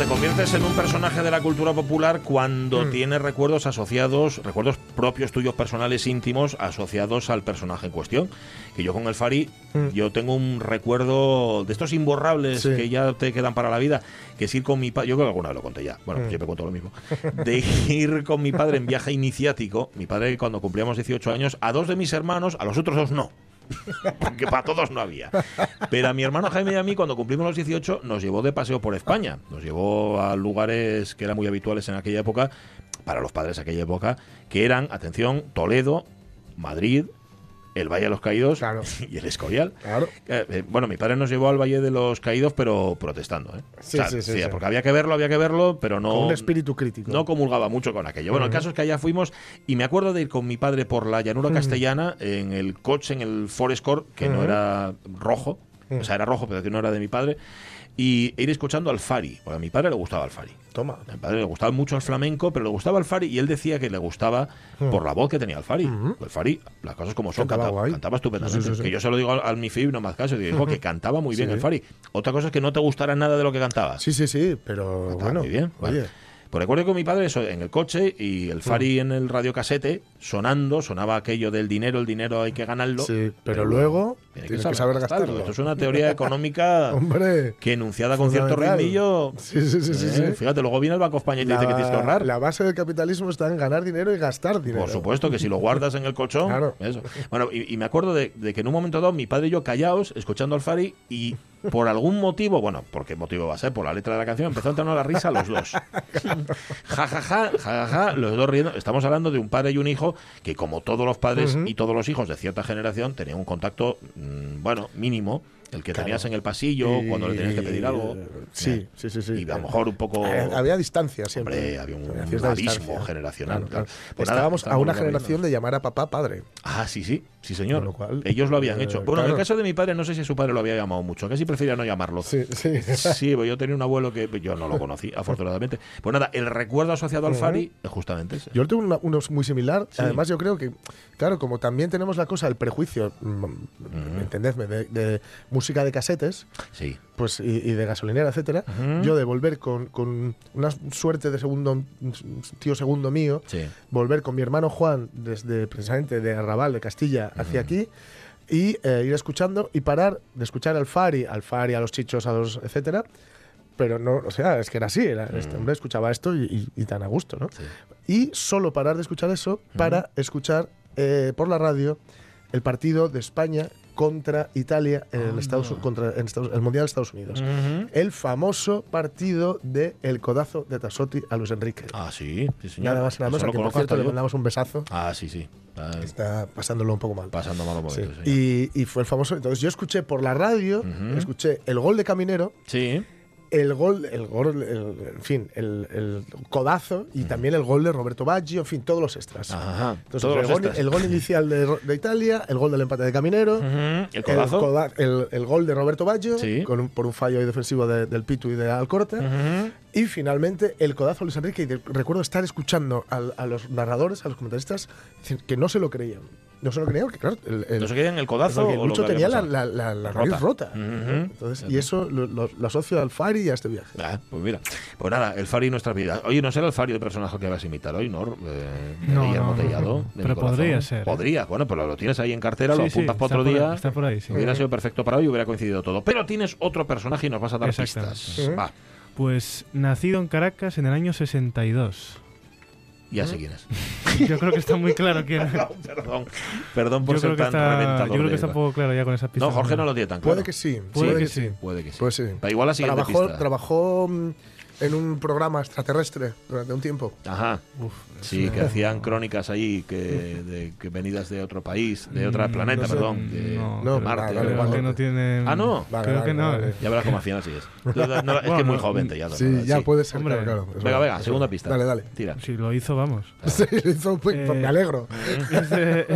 Te conviertes en un personaje de la cultura popular cuando Mm. tienes recuerdos asociados, recuerdos propios tuyos personales íntimos asociados al personaje en cuestión. Que yo con el Fari, Mm. yo tengo un recuerdo de estos imborrables Sí. que ya te quedan para la vida, que es ir con mi padre, yo creo que alguna vez lo conté ya, bueno, Mm. siempre cuento lo mismo, de ir con mi padre en viaje iniciático, mi padre cuando cumplíamos 18 años, a dos de mis hermanos, a los otros dos no. Porque para todos no había. Pero a mi hermano Jaime y a mí, cuando cumplimos los 18, nos llevó de paseo por España. Nos llevó a lugares que eran muy habituales en aquella época, para los padres de aquella época, que eran, atención, Toledo, Madrid, el Valle de los Caídos Claro. y el Escorial. Claro. Eh, eh, bueno, mi padre nos llevó al Valle de los Caídos, pero protestando. ¿eh? Sí, sí, sí, sí. Porque había que verlo, había que verlo, pero no. Con un espíritu crítico. No comulgaba mucho con aquello. Bueno, el caso es que allá fuimos y me acuerdo de ir con mi padre por la llanura castellana en el coche, en el Forest Core, que no era rojo, o sea, era rojo, pero que no era de mi padre, y ir escuchando al Fari, porque a mi padre le gustaba el Fari. Toma. A mi padre le gustaba mucho el flamenco, pero le gustaba el Fari y él decía que le gustaba por la voz que tenía el Fari. Ujú. El Fari, las cosas como son, Cantaba cantaba, estupendamente. Sí, sí, sí. Que yo se lo digo al, al mi no más caso, digo, que cantaba muy bien el Fari. Otra cosa es que no te gustara nada de lo que cantaba. Sí, sí, sí, pero Cantaba bueno. muy bien. Oye, Vale. Pues recuerdo con mi padre eso en el coche y el Fari en el radiocasete sonando, sonaba aquello del dinero, el dinero hay que ganarlo. sí, pero luego tiene tienes que saber gastarlo. Esto es una teoría económica Hombre. que enunciada con cierto rimillo. Sí, sí, sí, eh, sí. Fíjate, luego viene el Banco España y te dice que tienes que ahorrar. la base del capitalismo está en ganar dinero y gastar dinero. Por supuesto que si lo guardas en el colchón. Claro. Eso. Bueno, y, y me acuerdo de, de que en un momento dado mi padre y yo callaos, escuchando al Fari, y por algún motivo, bueno, ¿por qué motivo va a ser? Por la letra de la canción, empezó a entrar la risa los dos. ja, ja, ja, ja, ja, ja, los dos riendo. Estamos hablando de un padre y un hijo que, como todos los padres y todos los hijos de cierta generación, tenían un contacto, mm, bueno, mínimo. El que Claro. tenías en el pasillo, Y- cuando le tenías que pedir algo. Sí, Eh, sí, sí, sí. Y a lo mejor un poco. Eh, había distancia siempre. Hombre, había un Había abismo generacional. Claro, claro. claro. Pues nada, Estábamos a una generación de llamar a papá padre. Ah, sí, sí, sí, señor. Lo cual, Ellos lo habían eh, hecho. Bueno, en el caso de mi padre, no sé si su padre lo había llamado mucho, casi prefería no llamarlo. Sí, sí. Sí, pues yo tenía un abuelo que yo no lo conocí, afortunadamente. Pues nada, el recuerdo asociado al Ujú. Fari es justamente ese. Yo tengo uno muy similar. Sí. Además, yo creo que, claro, como también tenemos la cosa del prejuicio, mm, entendedme, de, de música de casetes, Sí. pues y, y de gasolinera, etcétera, Ujú. yo de volver con, con una suerte de segundo tío segundo mío, Sí. volver con mi hermano Juan desde precisamente de Arrabal, de Castilla, hacia aquí y eh, ir escuchando y parar de escuchar al Fari, al Fari, a los chichos, a los etcétera. Pero no, o sea, es que era así, era, este hombre escuchaba esto y, y- y tan a gusto, ¿no? Sí. Y solo parar de escuchar eso para escuchar eh, por la radio el partido de España contra Italia en el, Estados, contra, en Estados- el Mundial de Estados Unidos. El famoso partido de el codazo de Tasotti a Luis Enrique. Ah, sí, sí, señor. Nada más nada quien por cierto le mandamos un besazo. Ah, sí, sí. Ah, Está pasándolo un poco mal. pasando malos Sí. momentos. señor. Y, y fue el famoso. Entonces yo escuché por la radio, escuché el gol de Caminero, Sí. El gol, el gol, el- en fin, el, el codazo y también el gol de Roberto Baggio, en fin, todos los extras. Ajá. Entonces, Todos el, los gol, extras. el gol inicial de, de Italia, el gol del empate de Caminero, Ujú. El el, codazo. coda- el- el gol de Roberto Baggio, Sí. con un- por un fallo defensivo de- del Pitu y de Alcorta. Ujú. Y finalmente el codazo a Luis Enrique. Y de- recuerdo estar escuchando al- a, los narradores, a los comentaristas, decir que no se lo creían. No se lo creían porque, claro, el, el- ¿No se quedan el codazo porque Lucho había tenía la, la, la, la Rota. nariz rota. Ujú. Entonces, y eso lo, lo- lo asocio al Fari y a este viaje. Ah, pues mira, pues nada, el Fari nuestra vida. Oye, no será el Fari el personaje que vas a imitar hoy, ¿no? Eh, No, no, no, Tellado, no. de Pero podría ser, ¿eh? Podría, bueno, pero lo tienes ahí en cartera, lo Sí, sí, apuntas para otro día. ahí, está por ahí, sí. Hubiera sido perfecto para hoy y hubiera coincidido todo. Pero tienes otro personaje y nos vas a dar pistas. Va, Pues nacido en Caracas en el año 62. ya sé quién es. Yo creo que está muy claro quién es. perdón, perdón por Yo ser creo que tan está, reventador. yo creo que está un poco claro ya con esa pista. No, Jorge no lo tiene tan claro. Puede que sí. Puede que sí. Puede que sí. Pues sí. Pero igual la siguiente Trabajó, pista. trabajó mm, en un programa extraterrestre durante un tiempo. Ajá. Uf, Sí, que hacían crónicas ahí que, de, que venidas de otro país, de otro Mm, planeta, no sé. perdón, de, No, de Marte. vale, vale, así. que no tiene. Ah, no. Vale, Creo vale, que no. vale. eh. Ya verás cómo al final sí es. No, es que es muy joven, ya. Sí, ya sí. puede ser, Hombre. claro, Venga, venga, segunda pista. Dale, dale. Tira. Si lo hizo, vamos. Sí, lo hizo, pues, Eh, me alegro. es, de,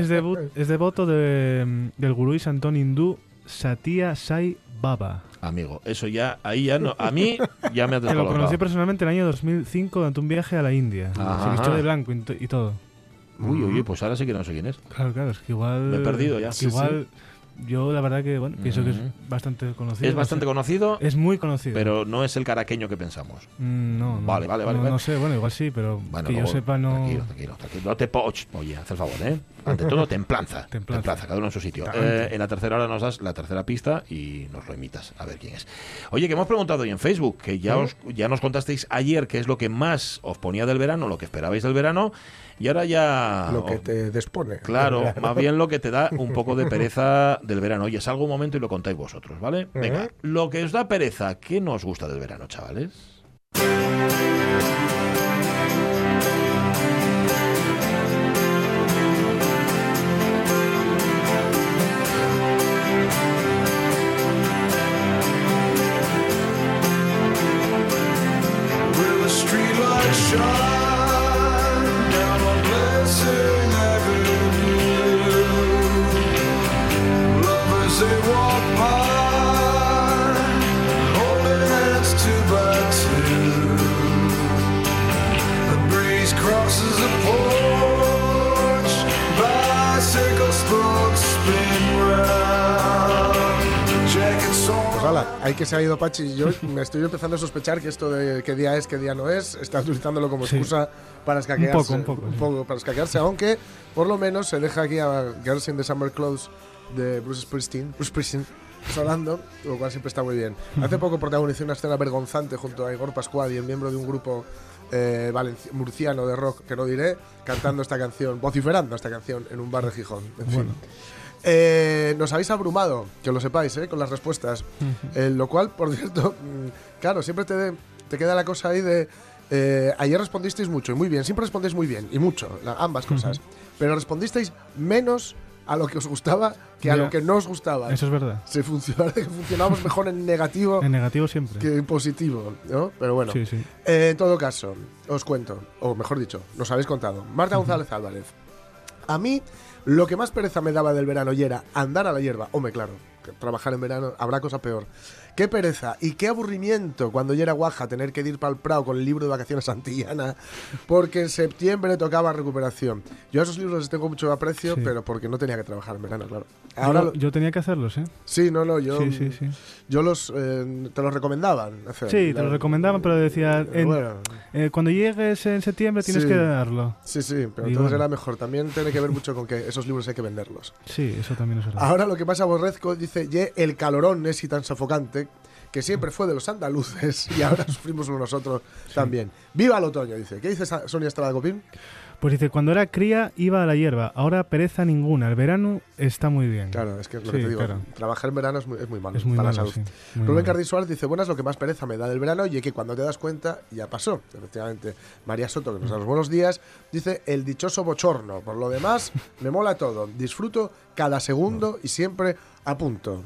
es devoto de, del gurú y santón hindú Satya Sai Baba. Amigo, eso ya, ahí ya no. A mí ya me ha Que lo conocí personalmente en el año 2005 durante un viaje a la India. Ajá. Se vistió de blanco y, to- y todo. Uy, uy, uy, pues ahora sí que no sé quién es. Claro, claro, es que igual. Me he perdido ya. que Sí, igual, yo la verdad que, bueno, pienso que es bastante conocido. Es no bastante sé. conocido, Es muy conocido. pero no es el caraqueño que pensamos. Mm, No, no. Vale, vale, vale, No, vale. no sé, bueno, igual sí, pero Bueno, que yo luego- sepa no. Tranquilo, tranquilo, tranquilo. No te po- ch, Oye, haz el favor, ¿eh? Ante todo, templanza. Templanza. templanza, cada uno en su sitio. Eh, en la tercera hora nos das la tercera pista y nos lo imitas, a ver quién es. Oye, que hemos preguntado hoy en Facebook, que ya, os, ya nos contasteis ayer qué es lo que más os ponía del verano, lo que esperabais del verano, y ahora ya... Lo que te dispone. Claro, más bien lo que te da un poco de pereza del verano. Oye, salgo un momento y lo contáis vosotros, ¿vale? Venga, lo que os da pereza, ¿qué nos gusta del verano, chavales? Pues hay que se ha ido Pachi. Yo me estoy empezando a sospechar que esto de qué día es, qué día no es, está utilizándolo como Sí. excusa para escaquearse. Un poco, un poco, sí. para escaquearse, aunque por lo menos se deja aquí a Girls in the Summer Clothes de Bruce Springsteen, Bruce Springsteen sonando, lo cual siempre está muy bien. Hace poco protagonizó una escena vergonzante junto a Igor Pascual y el miembro de un grupo eh, murciano de rock, que no diré, cantando esta canción, vociferando esta canción en un bar de Gijón. En fin. Eh, nos habéis abrumado, que lo sepáis, eh, con las respuestas. Eh, lo cual, por cierto, mm, claro, siempre te, te queda la cosa ahí de. eh, ayer respondisteis mucho y muy bien, siempre respondéis muy bien y mucho, la- ambas cosas. Pero respondisteis menos a lo que os gustaba que a lo que no os gustaba. Eso es verdad. Que funcionamos mejor en negativo En negativo siempre. que en positivo, ¿no? Pero bueno, Sí, sí. eh, en todo caso, os cuento, o mejor dicho, nos habéis contado. Marta González Álvarez. A mí, lo que más pereza me daba del verano y era andar a la hierba. Hombre, claro, que trabajar en verano habrá cosa peor. Qué pereza y qué aburrimiento cuando yo era guaja tener que ir para el Prado con el libro de vacaciones Santillana, porque en septiembre tocaba recuperación. Yo a esos libros les tengo mucho aprecio, Sí. pero porque no tenía que trabajar en verano, claro. Ahora, yo, lo- yo tenía que hacerlos, ¿eh? sí, no, no, yo, Sí, sí, sí. yo los, eh, te los recomendaban. hacer. Sí, te La- lo recomendaban, pero decía, en- Bueno, eh, cuando llegues en septiembre tienes Sí. que darlo. Sí, sí, pero Y entonces bueno. era mejor. También tiene que ver mucho con que esos libros hay que venderlos. Sí, eso también es verdad. Ahora lo que más aborrezco, dice, ye, el calorón es y tan sofocante, que siempre fue de los andaluces y ahora sufrimos nosotros también. ¡Viva el otoño! Dice. ¿Qué dice Sonia Estrada Copín? Pues dice, cuando era cría iba a la hierba, ahora pereza ninguna. El verano está muy bien. Claro, es que es lo Sí, que te digo. claro. Trabajar en verano es muy, es muy malo Es muy para malo, la salud. sí, Rubén. Cardí Suárez dice, buenas, lo que más pereza me da del verano y que cuando te das cuenta ya pasó. Efectivamente, María Soto, que nos da los buenos días, dice, el dichoso bochorno. Por lo demás, me mola todo. Disfruto cada segundo y siempre a punto.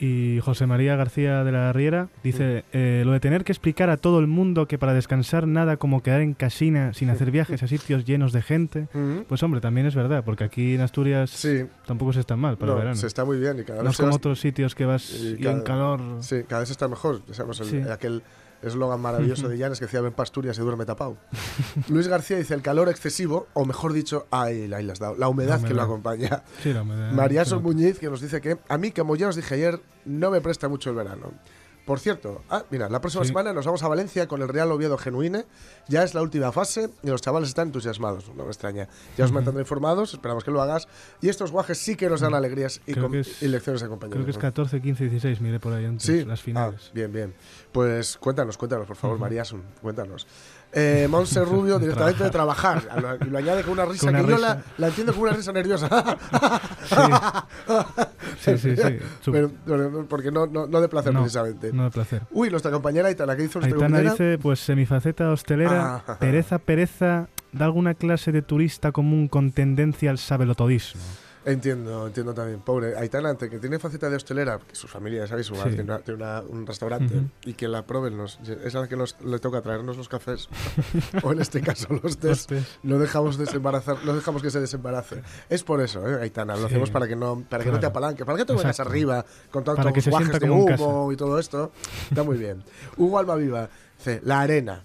Y José María García de la Riera dice, eh, lo de tener que explicar a todo el mundo que para descansar nada como quedar en casina sin hacer viajes a sitios llenos de gente. Pues hombre, también es verdad, porque aquí en Asturias Sí, tampoco se está mal para no, el verano. se está muy bien y cada No vez es se como otros sitios que vas y en calor. Sí, cada vez está mejor. El- Sí. aquel eslogan maravilloso de Llanes que decía ven Pasturias y duerme tapado. Luis García dice el calor excesivo, o mejor dicho, ay, ahí has dado, la humedad, La que lo acompaña. Sí, la humedad, María Muñiz que nos dice que a mí, como ya os dije ayer, no me presta mucho el verano. Por cierto, ah, mira, la próxima Sí. semana nos vamos a Valencia con el Real Oviedo Genuine. Ya es la última fase y los chavales están entusiasmados, no me extraña. Ya os mantendré informados, esperamos que lo hagas. Y estos guajes sí que nos dan alegrías y, es- y lecciones. Creo que es ¿no? 14, 15, 16, mire por ahí antes, Sí, las Ah, finales. bien, bien. Pues cuéntanos, cuéntanos, por favor, María cuéntanos. Eh, Monse Rubio, directamente de trabajar. Lo- Y lo añade con una risa Con una que yo la, la entiendo como una risa nerviosa. Sí, sí, sí. Pero- pero- porque no, no, no de placer no, precisamente. no de placer. Uy, nuestra compañera Aitana, ¿qué hizo nuestra Aitana compañera? dice, pues semifaceta hostelera, Ah. pereza, pereza, da alguna clase de turista común con tendencia al sabelotodismo. Entiendo, entiendo también. Pobre Aitana, que tiene faceta de hostelera, que su familia, ¿sabéis? Su Sí. tiene, una- tiene una- un restaurante y que la prueben, nos, es a la que nos, le toca traernos los cafés, o en este caso los test. No dejamos desembarazar, no dejamos que se desembarace. Es por eso, ¿eh, Aitana, lo Sí. hacemos para que no, para que no te Claro. apalanque, para que te Exacto. arriba con tantos guajes de humo y todo esto. Está muy bien. Hugo Almaviva dice, la arena.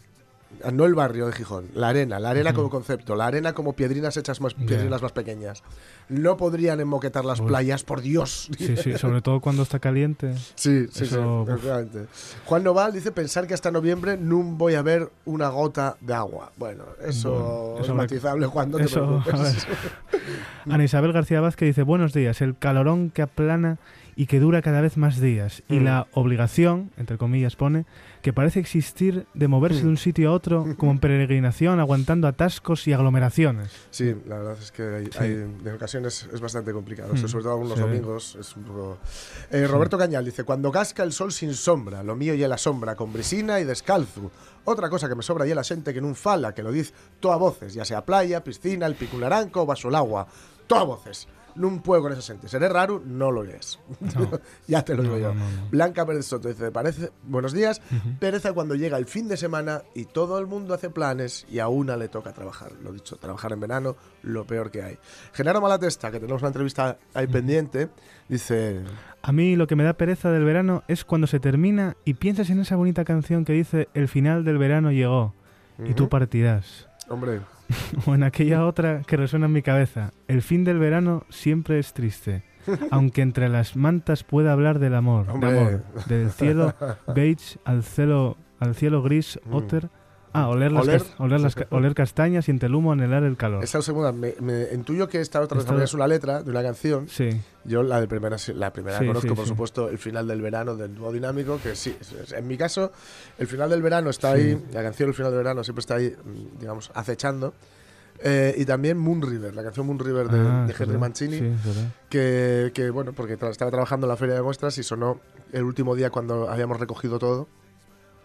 No el barrio de Gijón, la arena, la arena como concepto, la arena como piedrinas hechas más, piedrinas más pequeñas. No podrían emmoquetar las Uy. playas, por Dios. Sí, sí, sobre todo cuando está caliente. Sí, sí, Eso, sí. Juan Noval dice pensar que hasta noviembre no voy a ver una gota de agua. Bueno, eso, es matizable, Juan, no te preocupes. Ana Isabel García Vázquez dice, buenos días, el calorón que aplana y que dura cada vez más días. Y Mm. la obligación, entre comillas pone, que parece existir de moverse Mm. de un sitio a otro como en peregrinación, aguantando atascos y aglomeraciones. Sí, la verdad es que hay, Sí. hay- de ocasiones es bastante complicado, Mm, sobre todo algunos ve. domingos. Es un poco... Eh, Roberto Cañal dice, cuando casca el sol sin sombra, lo mío y la sombra, con brisina y descalzo. Otra cosa que me sobra y la gente que nun fala, que lo diz toda voces, ya sea playa, piscina, el pico naranco o bajo el agua. Toda voces. Nun puedo con esa gente. Seré raro, no lo es. No. ya te lo digo No, yo. no, no, no. Blanca Pérez Soto dice, parece, buenos días, pereza cuando llega el fin de semana y todo el mundo hace planes y a una le toca trabajar. Lo dicho, trabajar en verano, lo peor que hay. Genaro Malatesta, que tenemos una entrevista ahí pendiente, dice, A mí lo que me da pereza del verano es cuando se termina y piensas en esa bonita canción que dice el final del verano llegó y tú partirás. hombre, O en aquella otra que resuena en mi cabeza, el fin del verano siempre es triste. Aunque entre las mantas pueda hablar del amor, de amor, del cielo beige al cielo, al cielo gris, Mm. otter. Ah, oler, las Oler. cas- oler, las ca- oler castañas y entre el humo anhelar el calor. esa segunda, me, me intuyo que esta otra Esta- es una letra de una canción. Sí, Yo la de primera, la primera Sí, conozco, sí, por sí. supuesto, el final del verano del dúo dinámico, que sí, es- es- en mi caso, el final del verano está ahí, la canción El final del verano siempre está ahí, mm, digamos, acechando. Eh, y también Moon River, la canción Moon River de, Ah, de es Henry. Mancini, Sí, es que, que, bueno, porque tra- estaba trabajando en la feria de muestras y sonó el último día cuando habíamos recogido todo.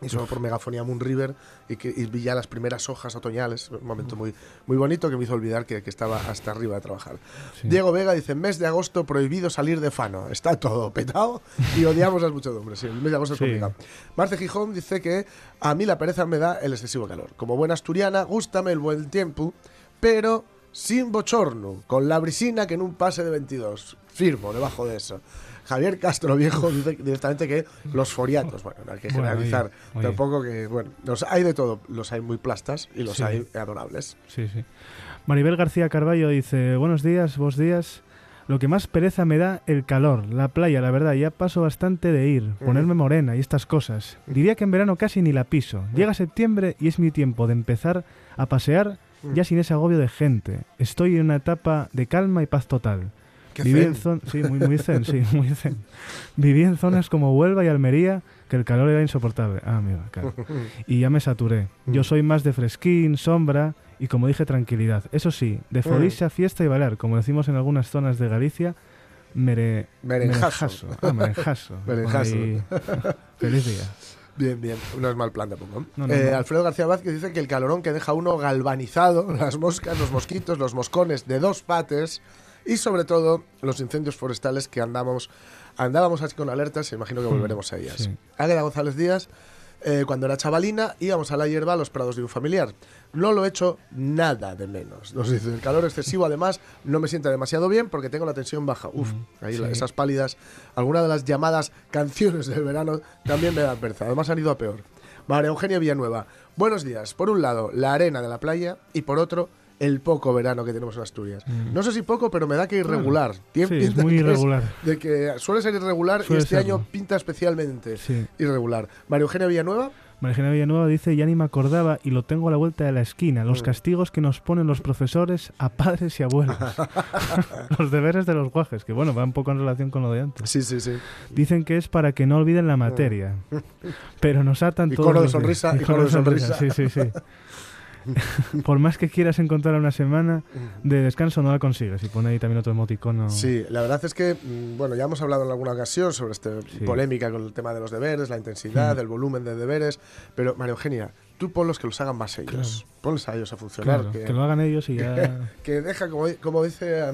Y sonó por megafonía Moon River y, que, y vi ya las primeras hojas otoñales, un momento muy, muy bonito que me hizo olvidar que, que estaba hasta arriba de trabajar. Sí. Diego Vega dice, mes de agosto prohibido salir de Fano. Está todo petado y odiamos las muchedumbres. Sí, el mes de agosto es Sí. complicado. Marce Gijón dice que a mí la pereza me da el excesivo calor. Como buena asturiana, gústame el buen tiempo, pero sin bochorno, con la brisina que en un pase de 22. Firmo debajo de eso. Javier Castro Viejo dice directamente que los foriatos, bueno, no hay que Bueno, generalizar oye, oye. tampoco que, bueno, los hay de todo, los hay muy plastas y los Sí. hay adorables. Sí, sí. Maribel García Carballo dice, buenos días, vos días. Lo que más pereza me da el calor, la playa, la verdad, ya paso bastante de ir, ponerme morena y estas cosas. Diría que en verano casi ni la piso. Llega septiembre y es mi tiempo de empezar a pasear ya sin ese agobio de gente. Estoy en una etapa de calma y paz total. Qué Viví zen. en zon- sí, muy, muy zen, sí, muy zen. Viví en zonas como Huelva y Almería, que el calor era insoportable. Ah, mira, claro. Y ya me saturé. Yo soy más de fresquín, sombra y, como dije, tranquilidad. Eso sí, de folixa, fiesta y bailar, como decimos en algunas zonas de Galicia, mere... Merenjazo. Ah, merenjazo. Merenjazo. Ahí. Feliz día. Bien, bien. No es mal plan tampoco. No, no, Eh, no. Alfredo García Vázquez dice que el calorón que deja uno galvanizado, las moscas, los mosquitos, los moscones de dos pates y sobre todo los incendios forestales que andamos, andábamos así con alertas y imagino que volveremos a ellas. sí. Águeda González Díaz, eh, cuando era chavalina íbamos a la hierba a los prados de un familiar. No lo he hecho nada de menos. Nos dice, el calor excesivo además no me sienta demasiado bien porque tengo la tensión baja. Uf, ahí la- esas pálidas, alguna de las llamadas canciones del verano también me dan pereza. Además han ido a peor. María Eugenia Villanueva, buenos días. Por un lado, la arena de la playa y por otro, el poco verano que tenemos en Asturias. No sé si poco, pero me da que irregular. Tiene Mm. Sí, es muy irregular. de que suele ser irregular Suele y este serlo. año pinta especialmente Sí. irregular. María Eugenia Villanueva, Marigena Villanueva dice, ya ni me acordaba y lo tengo a la vuelta de la esquina, Mm. los castigos que nos ponen los profesores a padres y abuelos. los deberes de los guajes, que bueno, va un poco en relación con lo de antes. sí, sí, sí. Dicen que es para que no olviden la materia. Pero nos atan Y todos coro de sonrisa, y coro de sonrisa. Sí, sí, sí. Por más que quieras encontrar una semana de descanso, no la consigues. Y pone ahí también otro emoticono. Sí, la verdad es que, mm, bueno, ya hemos hablado en alguna ocasión sobre esta Sí. polémica con el tema de los deberes, la intensidad, Mm. el volumen de deberes, pero María Eugenia, tú ponlos que los hagan más ellos. Ponles a ellos a funcionar. Claro, que, que lo hagan ellos y ya. que deja, como, como dice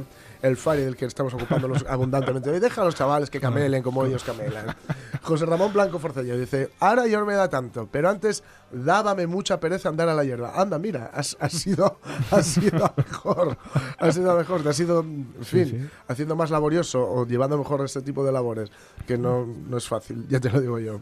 el Fari del que estamos ocupándonos abundantemente hoy, deja a los chavales que camelen como ellos camelan. José Ramón Blanco Forcello dice, ahora yo no me da tanto, pero antes dábame mucha pereza andar a la hierba. Anda, mira, has, has sido, has sido mejor, has sido mejor, te has ido, en fin, sí. haciendo más laborioso o llevando mejor este tipo de labores, que no, no es fácil, ya te lo digo yo.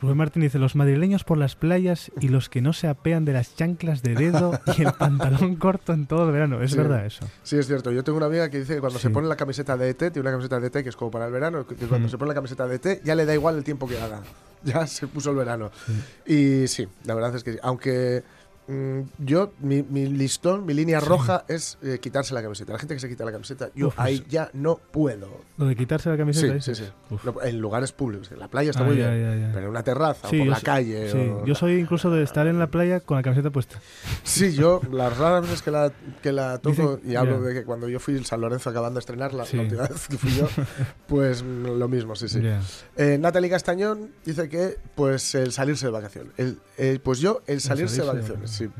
Rubén Martín dice: Los madrileños por las playas y los que no se apean de las chanclas de dedo y el pantalón corto en todo el verano. Es Sí. verdad eso. Sí, es cierto. Yo tengo una amiga que dice que cuando Sí. se pone la camiseta de ET, tiene una camiseta de ET que es como para el verano, que cuando Mm. se pone la camiseta de ET ya le da igual el tiempo que haga. Ya se puso el verano. Y sí, la verdad es que sí. Aunque yo, mi, mi listón, mi línea roja es eh, quitarse la camiseta. La gente que se quita la camiseta, yo Uf, ahí ya no puedo. Lo de quitarse la camiseta. Sí, sí, sí. Uf. No, en lugares públicos. En la playa está Ah, muy ya, bien. ya, ya. Pero en una terraza Sí, o por la calle. Sí, o- yo soy incluso de estar en la playa con la camiseta puesta. Sí, yo las raras veces que la, que la toco, Dicen- y hablo de que cuando yo fui en San Lorenzo acabando de estrenarla, la última vez que fui yo, pues mm, lo mismo, sí, sí. Eh, Natalie Castañón dice que pues el salirse de vacaciones. El, el- pues yo, el salirse de vacaciones, sí.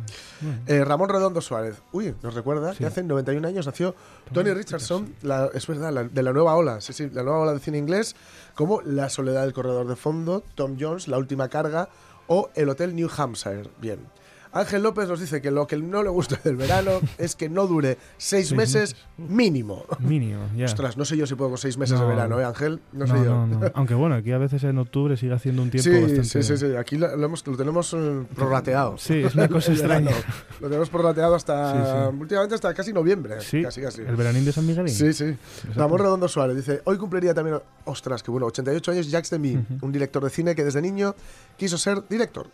Bueno. Eh, Ramón Redondo Suárez. Uy, nos recuerda Sí. que hace 91 años nació Tony Richardson, la- es verdad, la- de la nueva ola, sí, sí, la nueva ola de cine inglés, como La soledad del corredor de fondo, Tom Jones, La última carga o El Hotel New Hampshire. Bien. Ángel López nos dice que lo que no le gusta del verano es que no dure seis Seis meses mínimo. Mínimo, ya. Ostras, no sé yo si puedo con seis meses No. de verano, ¿eh, Ángel? No, no, sé yo. no. Aunque bueno, aquí a veces en octubre sigue haciendo un tiempo Sí, bastante. sí, sí, sí, aquí lo, lo hemos- lo tenemos eh, prorrateado. Sí, es una cosa extraña. Lo tenemos prorrateado hasta, Sí, sí. últimamente hasta casi noviembre. Sí, Casi, casi. el veranín de San Miguelín. Sí, sí. Ramón Redondo Suárez dice, hoy cumpliría también, ostras, que bueno, 88 años Jacques Demy, Ujú. un director de cine que desde niño quiso ser director.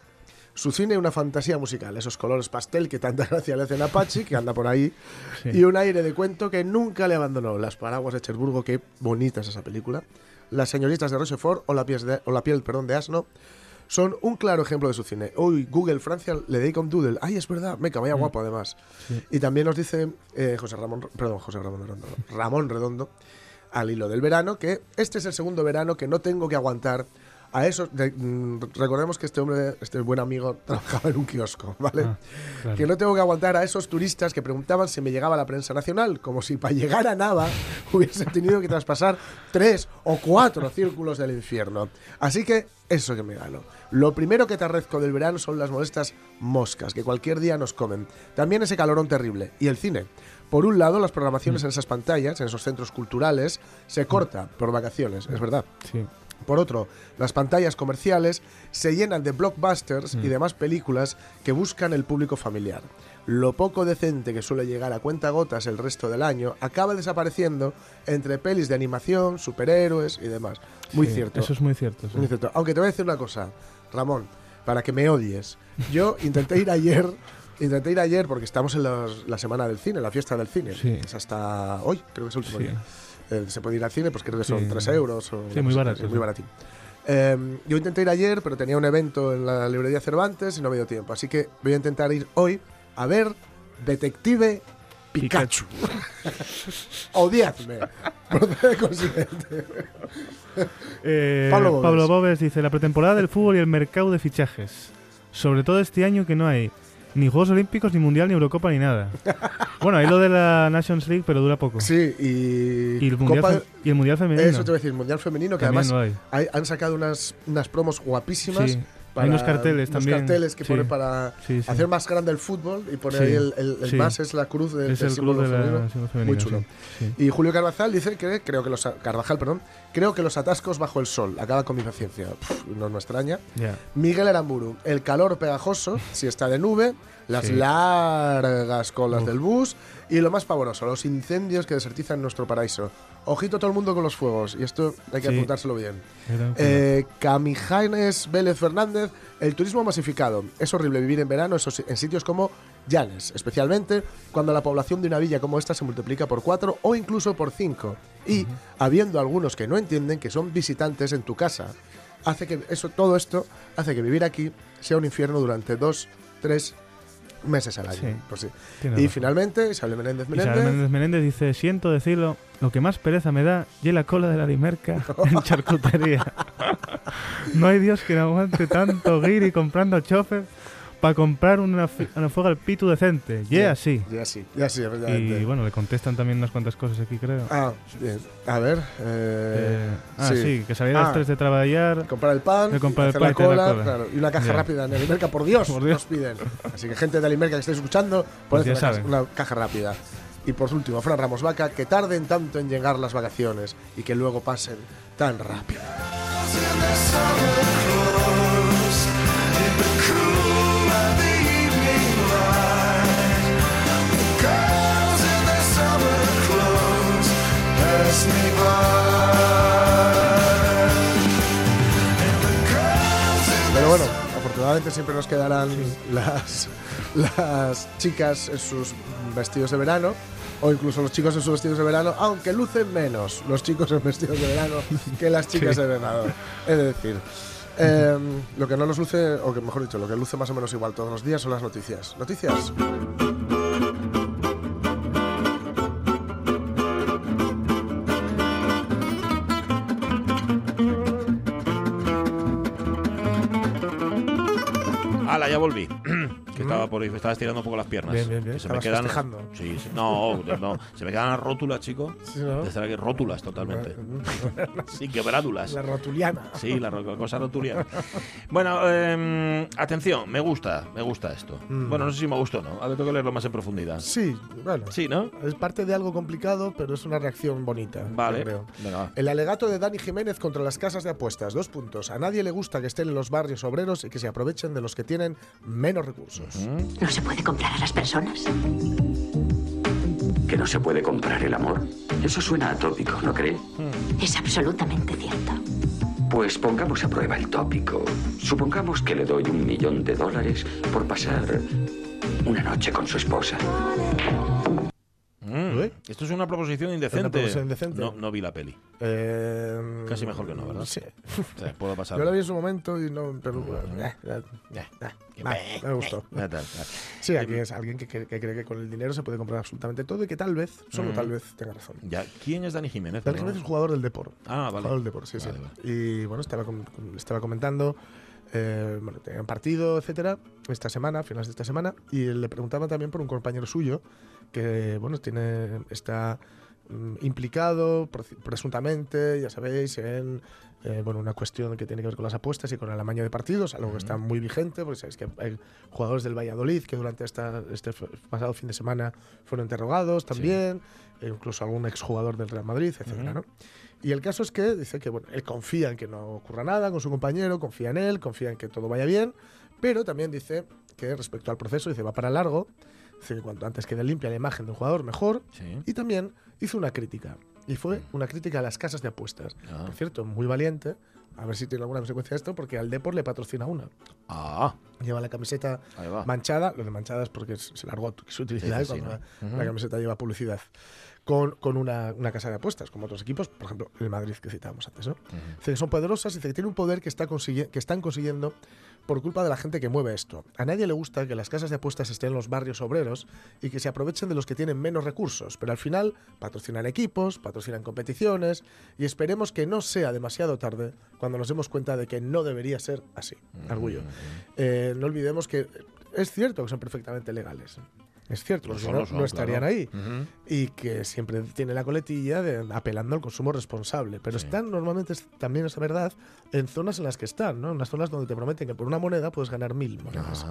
Su cine una fantasía musical, esos colores pastel que tanta gracia le hacen a Pachi, que anda por ahí, Sí. y un aire de cuento que nunca le abandonó. Las paraguas de Cherburgo, qué bonita es esa película. Las señoritas de Rochefort o la piel de, o la piel, perdón, de asno son un claro ejemplo de su cine. Hoy Google Francia le dedica un doodle. Ay, es verdad, meca, vaya guapo además. Mm. Sí. Y también nos dice eh, José Ramón, perdón, José Ramón Redondo, no, Ramón Redondo, al hilo del verano, que este es el segundo verano que no tengo que aguantar a esos. de- mm, recordemos que este hombre, este buen amigo, trabajaba en un kiosco, ¿vale? Ah, claro. Que no tengo que aguantar a esos turistas que preguntaban si me llegaba la prensa nacional, como si para llegar a Nava hubiese tenido que traspasar tres o cuatro círculos del infierno. Así que eso que me gano. Lo primero que te arrezco del verano son las molestas moscas, que cualquier día nos comen. También ese calorón terrible. Y el cine. Por un lado, las programaciones en esas pantallas, en esos centros culturales, se corta por vacaciones, es verdad. Sí. Por otro, las pantallas comerciales se llenan de blockbusters Mm. y demás películas que buscan el público familiar. Lo poco decente que suele llegar a cuenta gotas el resto del año acaba desapareciendo entre pelis de animación, superhéroes y demás. Muy Sí, cierto. Eso es muy cierto. sí. Muy cierto. Aunque te voy a decir una cosa, Ramón, para que me odies. Yo intenté ir ayer, intenté ir ayer porque estamos en los- la semana del cine, la fiesta del cine. Sí. Es hasta hoy, creo que es el último Sí. día. Eh, se puede ir al cine, pues creo que son Sí. 3 euros. O Sí, muy barato, muy baratín. Eh, yo intenté ir ayer, pero tenía un evento en la librería Cervantes y no me dio tiempo. Así que voy a intentar ir hoy a ver Detective Pikachu. Odiadme. Eh, Pablo Bóves. Pablo Bóves dice la pretemporada del fútbol y el mercado de fichajes. Sobre todo este año que no hay ni Juegos Olímpicos, ni Mundial, ni Eurocopa, ni nada. bueno, hay lo de la Nations League, pero dura poco. Sí, y, y, el mundial Copa- fe- y el Mundial Femenino. Eso te voy a decir, Mundial Femenino, que También además lo hay. hay- han sacado unas, unas promos guapísimas. Sí. Para Hay unos carteles unos también. carteles que Sí. ponen para Sí, sí. hacer más grande el fútbol y poner ahí el, el- el Sí. más es la cruz de, es del el símbolo de la femenino. Femenina, Muy chulo. Y Julio Carvajal dice que creo que los Carvajal, perdón, creo que los atascos bajo el sol acaba con mi paciencia. Pff, no me extraña. Ya. Miguel Aramburu, el calor pegajoso, si está de nube, las Sí. largas colas Uf. del bus y lo más pavoroso, los incendios que desertizan nuestro paraíso. Ojito todo el mundo con los fuegos y esto hay que Sí. apuntárselo bien. Eh, Camijanes Vélez Fernández, el turismo masificado. Es horrible vivir en verano en sitios como Llanes, especialmente cuando la población de una villa como esta se multiplica por cuatro o incluso por cinco. Y habiendo algunos que no entienden que son visitantes en tu casa, hace que eso, todo esto hace que vivir aquí sea un infierno durante dos, tres meses al año. Sí. Pues sí. Y razón. finalmente, Isabel Menéndez Isabel Menéndez. Menéndez dice, siento decirlo, lo que más pereza me da y la cola de la limerca en charcutería. no hay Dios que no aguante tanto guiri comprando chofer para comprar una, una fuga al pitu decente. Yeah, sí. Ya sí, ya sí. Y bueno, le contestan también unas cuantas cosas aquí, creo. Ah, bien. A ver. Eh, Eh, ah, sí. que salía a las Ah. 3 de trabajar. Comprar el pan, comprar el hacer pan la cola, claro, y una caja Ya. rápida en Alimerca, por Dios, Por Dios. nos piden. Así que gente de Alimerca que estáis escuchando, Pues poned ya una, caja, saben. una caja rápida. Y por último, Fran Ramos Vaca, que tarden tanto en llegar las vacaciones y que luego pasen tan rápido. Pero bueno, afortunadamente siempre nos quedarán las, las chicas en sus vestidos de verano o incluso los chicos en sus vestidos de verano, aunque lucen menos los chicos en vestidos de verano que las chicas de verano. Es decir, eh, lo que no nos luce, o que mejor dicho, lo que luce más o menos igual todos los días son las noticias. Noticias. Ya volví. que estaba por ahí, me estaba estirando un poco las piernas. Se me quedan. Sí, sí. No, no. Se me quedan las rótulas, chico. Sí, ¿no? Desde que rótulas totalmente. Sí, quebrádulas. La rotuliana. Sí, la ro- cosa rotuliana. Bueno, eh, atención, me gusta, me gusta esto. Mm. Bueno, no sé si me gustó o no. Ahora tengo que leerlo más en profundidad. Sí, bueno. Sí, ¿no? Es parte de algo complicado, pero es una reacción bonita. Vale. creo. Venga. El alegato de Dani Jiménez contra las casas de apuestas. Dos puntos. A nadie le gusta que estén en los barrios obreros y que se aprovechen de los que tienen menos recursos. ¿No se puede comprar a las personas? ¿Que no se puede comprar el amor? Eso suena atópico, ¿no cree? Es absolutamente cierto. Pues pongamos a prueba el tópico. Supongamos que le doy un millón de dólares por pasar una noche con su esposa. Mm. Uy. Esto es una proposición indecente. proposición indecente. No, no vi la peli. Eh, Casi mejor que no, ¿verdad? Sí. O sea, puedo pasar. Yo la vi en su momento y no. Pero, eh, eh, eh, eh, no me gustó. Sí, aquí es alguien que, que- cree que con el dinero se puede comprar absolutamente todo y que tal vez, solo Mm. tal vez, tenga razón. Ya, ¿quién es Dani Jiménez? Dani. Jiménez es jugador del Depor. Ah, vale. Jugador del Depor, sí, Vale, sí. vale. Y bueno, estaba, estaba comentando, eh, bueno, tenían partido, etcétera, esta semana, a finales de esta semana, y le preguntaban también por un compañero suyo que, bueno, tiene, está mm, implicado pre- presuntamente, ya sabéis, en eh, bueno, una cuestión que tiene que ver con las apuestas y con el amaño de partidos, algo que está muy vigente, porque sabéis que hay jugadores del Valladolid que durante esta, este pasado fin de semana fueron interrogados también, e incluso algún exjugador del Real Madrid, etcétera, ¿no? Y el caso es que dice que bueno, él confía en que no ocurra nada con su compañero, confía en él, confía en que todo vaya bien, pero también dice que respecto al proceso, dice va para largo, que cuanto antes quede limpia la imagen de un jugador, mejor, Sí. y también hizo una crítica, y fue una crítica a las casas de apuestas. Ah. Por cierto, muy valiente, a ver si tiene alguna consecuencia esto, porque al Depor le patrocina una. Ah, Lleva la camiseta manchada, lo de manchada es porque se largó su utilidad Sí, sí, sí, la camiseta lleva publicidad. Con, con una, una casa de apuestas, como otros equipos, por ejemplo, el Madrid que citábamos antes. ¿no? Dice que son poderosas, dice que tienen un poder que, está que están consiguiendo por culpa de la gente que mueve esto. A nadie le gusta que las casas de apuestas estén en los barrios obreros y que se aprovechen de los que tienen menos recursos, pero al final patrocinan equipos, patrocinan competiciones y esperemos que no sea demasiado tarde cuando nos demos cuenta de que no debería ser así. Argullo. Eh, no olvidemos que es cierto que son perfectamente legales. Es cierto, porque son, no, lo son, no estarían claro. ahí. Y que siempre tiene la coletilla de apelando al consumo responsable. Pero están normalmente, también es verdad, en zonas en las que están, ¿no? En las zonas donde te prometen que por una moneda puedes ganar mil monedas.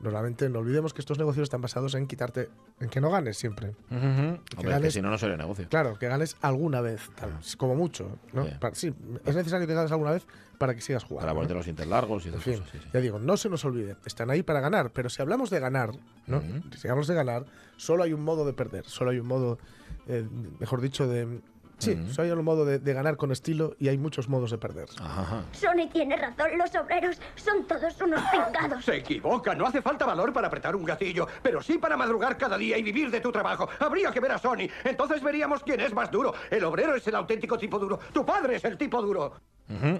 Normalmente no olvidemos que estos negocios están basados en quitarte, en que no ganes siempre. Hombre, que ganes- si no, no sería negocio. Claro, que ganes alguna vez, tal, como mucho. ¿no? Sí, es necesario que ganes alguna vez para que sigas jugando. Para ¿no? ponerte los dientes largos y En fin, cosas. sí, sí. ya digo, no se nos olvide, están ahí para ganar, pero si hablamos de ganar, ¿no? Si hablamos de ganar, solo hay un modo de perder, solo hay un modo, eh, mejor dicho, de... Sí, solo hay un modo de, de ganar con estilo y hay muchos modos de perder. Ajá. Sony tiene razón, los obreros son todos unos pingados. Se equivoca, no hace falta valor para apretar un gatillo, pero sí para madrugar cada día y vivir de tu trabajo. Habría que ver a Sony, entonces veríamos quién es más duro. El obrero es el auténtico tipo duro, tu padre es el tipo duro.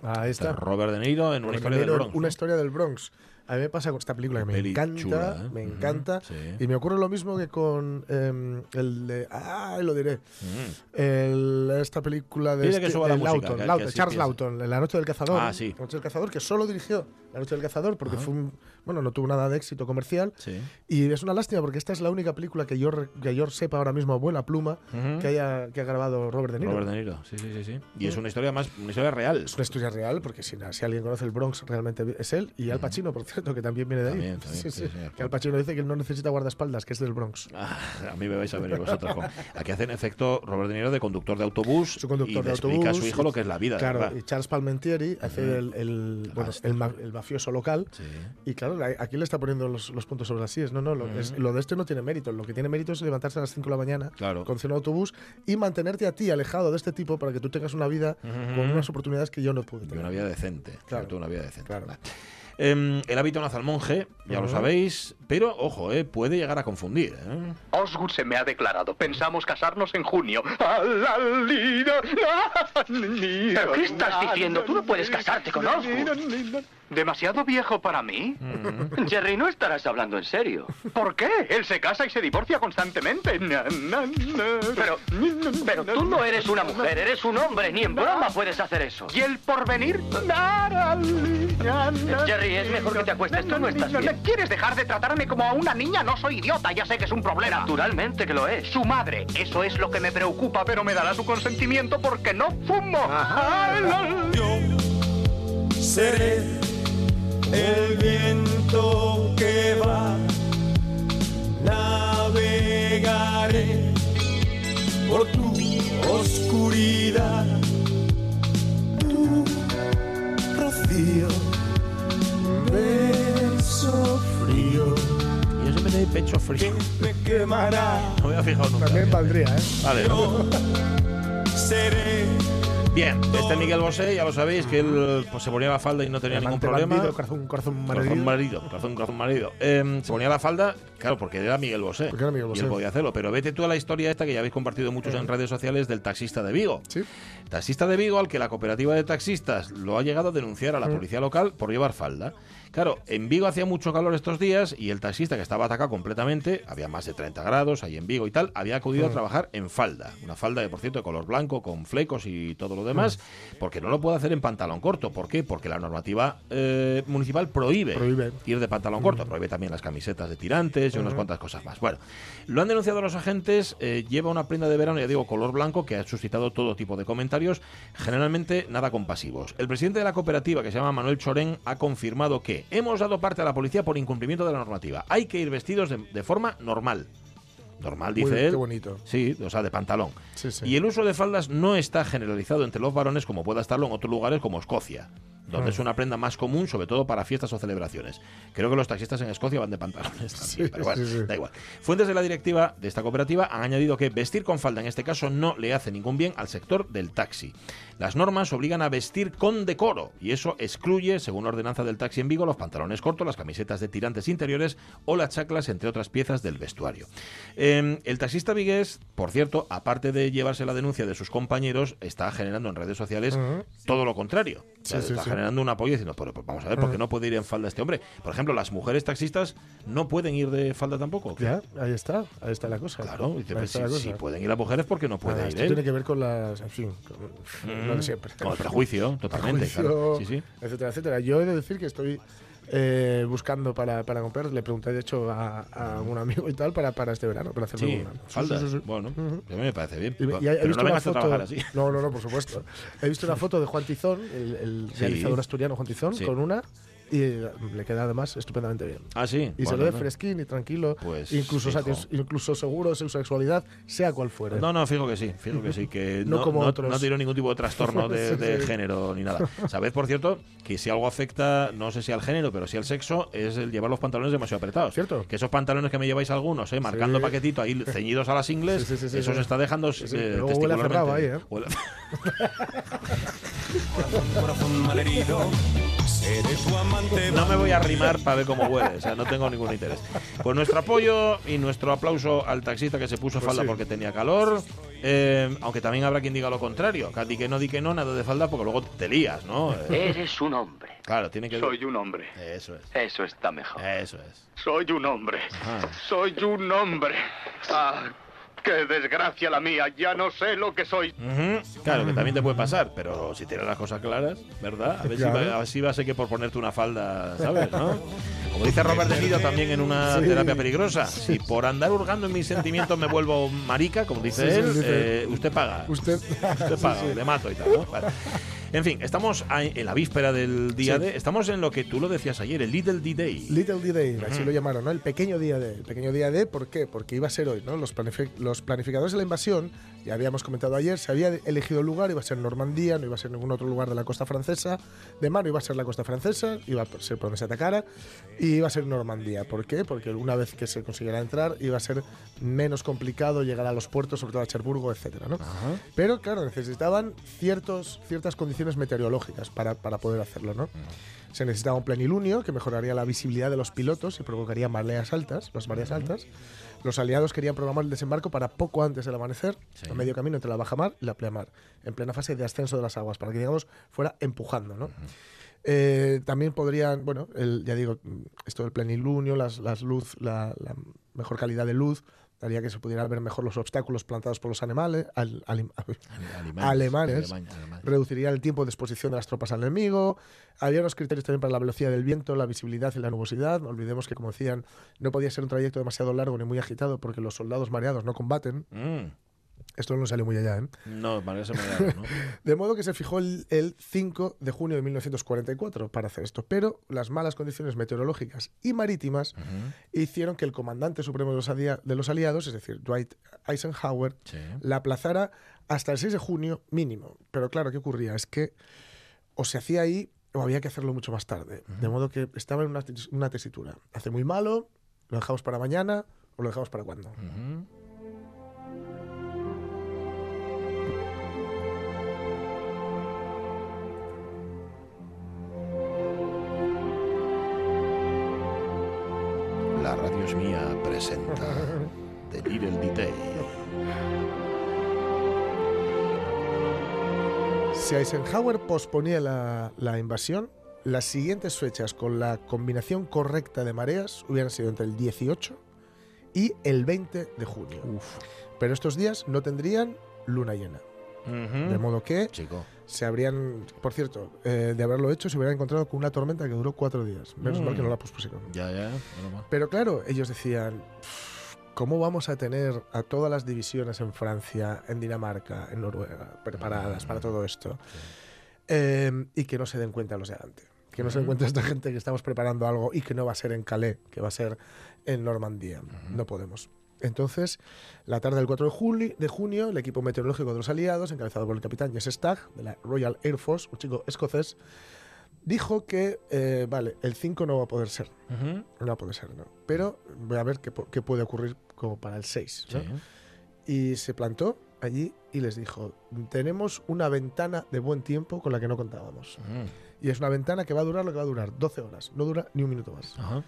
Ahí está. Robert De Niro en una Robert historia De del Niro, Bronx. Una historia del Bronx. A mí me pasa con esta película que me Peli encanta, chula, ¿eh? me encanta. sí. Y me ocurre lo mismo que con em, el de. ¡Ah! lo diré! Mm. El- esta película de, Dile que este- suba la música, Lawton, que- así Charles piensa. La Noche del Cazador. Ah, sí. La Noche del Cazador, que solo dirigió La Noche del Cazador porque fue un. Bueno, no tuvo nada de éxito comercial. Sí. Y es una lástima porque esta es la única película que yo, que yo sepa ahora mismo a buena pluma que, haya, que ha grabado Robert De Niro. Robert De Niro, sí, sí, sí, sí. Y es una historia más, una historia real. Es una historia real, porque si, si alguien conoce el Bronx, realmente es él. Y Al Pacino, por cierto, que también viene de ahí. También, también, Sí. Que Al Pacino dice que él no necesita guardaespaldas, que es del Bronx. Ah, a mí me vais a venir vosotros. con- Aquí hace en efecto Robert De Niro de conductor de autobús Su conductor y de le explica a autobús. su hijo lo que es la vida. Claro, verdad. y Charles Palmentieri hace el, el, bueno, el, mafioso local. Sí. Y claro, aquí le está poniendo los, los puntos sobre las sillas. No, no, lo, es- lo de este no tiene mérito. Lo que tiene mérito es levantarse a las 5 de la mañana Claro. con de autobús y mantenerte a ti alejado de este tipo para que tú tengas una vida con unas oportunidades que yo no pude Y tener. una vida decente. Claro. Una vida decente. Claro. Em, el hábito nace al monje, ya lo sabéis, pero ojo, eh, puede llegar a confundir. ¿eh? Osgood se me ha declarado. Pensamos casarnos en junio. ¿Pero qué estás diciendo? Tú no puedes casarte con Osgood. ¿Demasiado viejo para mí? Jerry, no estarás hablando en serio. ¿Por qué? Él se casa y se divorcia constantemente. Pero, pero tú no eres una mujer, eres un hombre. Ni en broma puedes hacer eso. ¿Y el porvenir? Jerry, es mejor que te acuestes. Tú no estás bien. ¿Quieres dejar de tratarme como a una niña? No soy idiota, ya sé que es un problema. Naturalmente que lo es. Su madre, eso es lo que me preocupa, pero me dará su consentimiento porque no fumo. Seré el viento que va, navegaré por tu oscuridad, tu rocío, beso frío Yo siempre tengo pecho frío. me quemará. No me había fijado nunca. También valdría, ¿eh? Vale. Seré Bien, este Miguel Bosé, ya lo sabéis, que él pues, se ponía la falda y no tenía ningún problema. bandido, corazón, corazón Corazón marido. marido, corazón, corazón marido. Em, se ponía la falda, claro, porque era Miguel Bosé. Porque era Miguel Y Bosé. él podía hacerlo. Pero vete tú a la historia esta que ya habéis compartido muchos en redes sociales del taxista de Vigo. Sí. Taxista de Vigo al que la cooperativa de taxistas lo ha llegado a denunciar a la policía local por llevar falda. Claro, en Vigo hacía mucho calor estos días y el taxista que estaba atacado completamente, había más de 30 grados ahí en Vigo y tal, había acudido a trabajar en falda. Una falda de, por cierto, de color blanco, con flecos y todo lo demás, porque no lo puede hacer en pantalón corto. ¿Por qué? Porque la normativa eh, municipal prohíbe, Prohíbe. ir de pantalón corto, prohíbe también las camisetas de tirantes y unas cuantas cosas más. Bueno, lo han denunciado los agentes, eh, lleva una prenda de verano, ya digo, color blanco, que ha suscitado todo tipo de comentarios, generalmente nada compasivos. El presidente de la cooperativa, que se llama Manuel Chorén, ha confirmado que hemos dado parte a la policía por incumplimiento de la normativa. Hay que ir vestidos de, de forma normal. Normal, dice él. bonito. Sí, o sea, de pantalón. Sí, sí. Y el uso de faldas no está generalizado entre los varones como pueda estarlo en otros lugares como Escocia, donde Ah. es una prenda más común, sobre todo para fiestas o celebraciones. Creo que los taxistas en Escocia van de pantalones también, Sí, pero bueno, sí, sí. da igual. Fuentes de la directiva de esta cooperativa han añadido que vestir con falda en este caso no le hace ningún bien al sector del taxi. Las normas obligan a vestir con decoro y eso excluye, según la ordenanza del taxi en Vigo, los pantalones cortos, las camisetas de tirantes interiores o las chaclas, entre otras piezas del vestuario. Eh, el taxista vigués, por cierto, aparte de llevarse la denuncia de sus compañeros, está generando en redes sociales todo lo contrario. O sea, está. Generando un apoyo diciendo, pero, pero vamos a ver, ¿por qué no puede ir en falda este hombre? Por ejemplo, las mujeres taxistas no pueden ir de falda tampoco. Ya, ahí está, ahí está la cosa. Claro, dice, pues, si, pueden ir las mujeres, ¿por qué no puede Ah, ir esto él? tiene que ver con las. En fin, con lo de siempre. Con el prejuicio, totalmente. Prejuicio, claro. Sí, sí. Etcétera, etcétera. Yo he de decir que estoy eh, buscando para, para comprar. Le pregunté, de hecho, a, a un amigo y tal para, para este verano, para hacerme Sí, una. falda. Sí, sí. Bueno, a mí me parece bien. Y, y he- he pero visto no una foto. así. No, no, no, por supuesto. He visto una foto de Juan Tizón, el, el realizador asturiano Juan Tizón, con una. Y eh, le queda además estupendamente bien. Ah, sí. Y se le ve no. fresquín y tranquilo. Pues, incluso, satis- incluso seguro de su sexualidad, sea cual fuere. No, no, fijo que sí, fijo que sí, que No no, como no, otros. no tiene ningún tipo de trastorno de, Sí, de sí. género ni nada. Sabed, por cierto, que si algo afecta, no sé si al género, pero sí al sexo, es el llevar los pantalones demasiado apretados. ¿Cierto? Que esos pantalones que me lleváis algunos, ¿eh? marcando Sí. paquetito ahí ceñidos a las ingles, Sí, sí, sí, sí, eso sí. se está dejando Sí, sí, eh, luego huele a cerrado ahí, ¿eh? Huele- corazón malherido. Seré tu amante. No me voy a arrimar para ver cómo huele, o sea, no tengo ningún interés. Pues nuestro apoyo y nuestro aplauso al taxista que se puso Pues falda sí. porque tenía calor Eh, aunque también habrá quien diga lo contrario. Que di que no, di que no, nada de falda, porque luego te lías, ¿no? Eh, Eres un hombre. claro, tiene que... Soy un hombre. Eso es. Eso está mejor. Eso es. Soy un hombre. Ajá. Soy un hombre. Ah, qué desgracia la mía. Ya no sé lo que soy. Claro, que también te puede pasar, pero si tienes las cosas claras, ¿verdad? A ver, si, va, a ver si va a ser que por ponerte una falda, ¿sabes? ¿no? Como dice Robert De Niro también en una Sí. terapia peligrosa, si por andar hurgando en mis sentimientos me vuelvo marica, como dice Sí, sí, él, eh, usted paga. Usted. Usted paga, le mato y tal, ¿no? Vale. En fin, estamos en la víspera del día Sí. de. Estamos en lo que tú lo decías ayer, el Little D-Day. Little D-Day, así lo llamaron, ¿no? El pequeño día D. El pequeño día D, ¿por qué? Porque iba a ser hoy, ¿no? Los, planifi- los planificadores de la invasión, ya habíamos comentado ayer, se había elegido el lugar, iba a ser Normandía, no iba a ser ningún otro lugar de la costa francesa. De mar iba a ser la costa francesa, iba a ser por donde se atacara, y iba a ser Normandía. ¿Por qué? Porque una vez que se consiguiera entrar, iba a ser menos complicado llegar a los puertos, sobre todo a Cherburgo, etcétera, ¿no? Pero claro, necesitaban ciertos, ciertas condiciones meteorológicas para, para poder hacerlo, ¿no? Se necesitaba un plenilunio que mejoraría la visibilidad de los pilotos y provocaría mareas altas, las mareas altas. Los aliados querían programar el desembarco para poco antes del amanecer, a medio camino entre la bajamar y la pleamar, en plena fase de ascenso de las aguas, para que, digamos, fuera empujando, ¿no? Eh, también podrían, bueno, el- ya digo, esto del plenilunio, las, las luz, la, la mejor calidad de luz, haría que se pudieran ver mejor los obstáculos plantados por los animales, al- alemanes, alemán. reduciría el tiempo de exposición de las tropas al enemigo, había unos criterios también para la velocidad del viento, la visibilidad y la nubosidad, no olvidemos que, como decían, no podía ser un trayecto demasiado largo ni muy agitado porque los soldados mareados no combaten, Mm, esto no sale muy allá, ¿eh? no, parece mareado, ¿no? De modo que se fijó el, el 5 de junio de 1944 para hacer esto. Pero las malas condiciones meteorológicas y marítimas hicieron que el comandante supremo de los, alia- de los aliados, es decir, Dwight Eisenhower, Sí. la aplazara hasta el 6 de junio mínimo. Pero claro, ¿qué ocurría? Es que o se hacía ahí o había que hacerlo mucho más tarde. De modo que estaba en una, una tesitura. Hace muy malo, lo dejamos para mañana o lo dejamos para cuándo. Ujú. La radio es mía presenta The Little D-Day. Si Eisenhower posponía la, la invasión, las siguientes fechas con la combinación correcta de mareas hubieran sido entre el 18 y el 20 de junio. Pero estos días no tendrían luna llena. De modo que Chico. se habrían, por cierto, eh, de haberlo hecho, se hubieran encontrado con una tormenta que duró cuatro días. Menos Mm. mal que no la pospusieron. Ya, ya. bueno, va. Pero claro, ellos decían, ¿cómo vamos a tener a todas las divisiones en Francia, en Dinamarca, en Noruega, preparadas para todo esto? Eh, y que no se den cuenta los de adelante. Que no se den cuenta esta gente que estamos preparando algo y que no va a ser en Calais, que va a ser en Normandía. No podemos. Entonces, la tarde del 4 de, junio, el equipo meteorológico de los aliados, encabezado por el capitán Jess Stagg, de la Royal Air Force, un chico escocés, dijo que, eh, vale, el 5 no va a poder ser. No va a poder ser, ¿no? Pero voy a ver qué, puede ocurrir como para el 6. ¿no? Sí. Y se plantó allí y les dijo, tenemos una ventana de buen tiempo con la que no contábamos. Mm. Y es una ventana que va a durar lo que va a durar, 12 horas, no dura ni un minuto más. Ajá.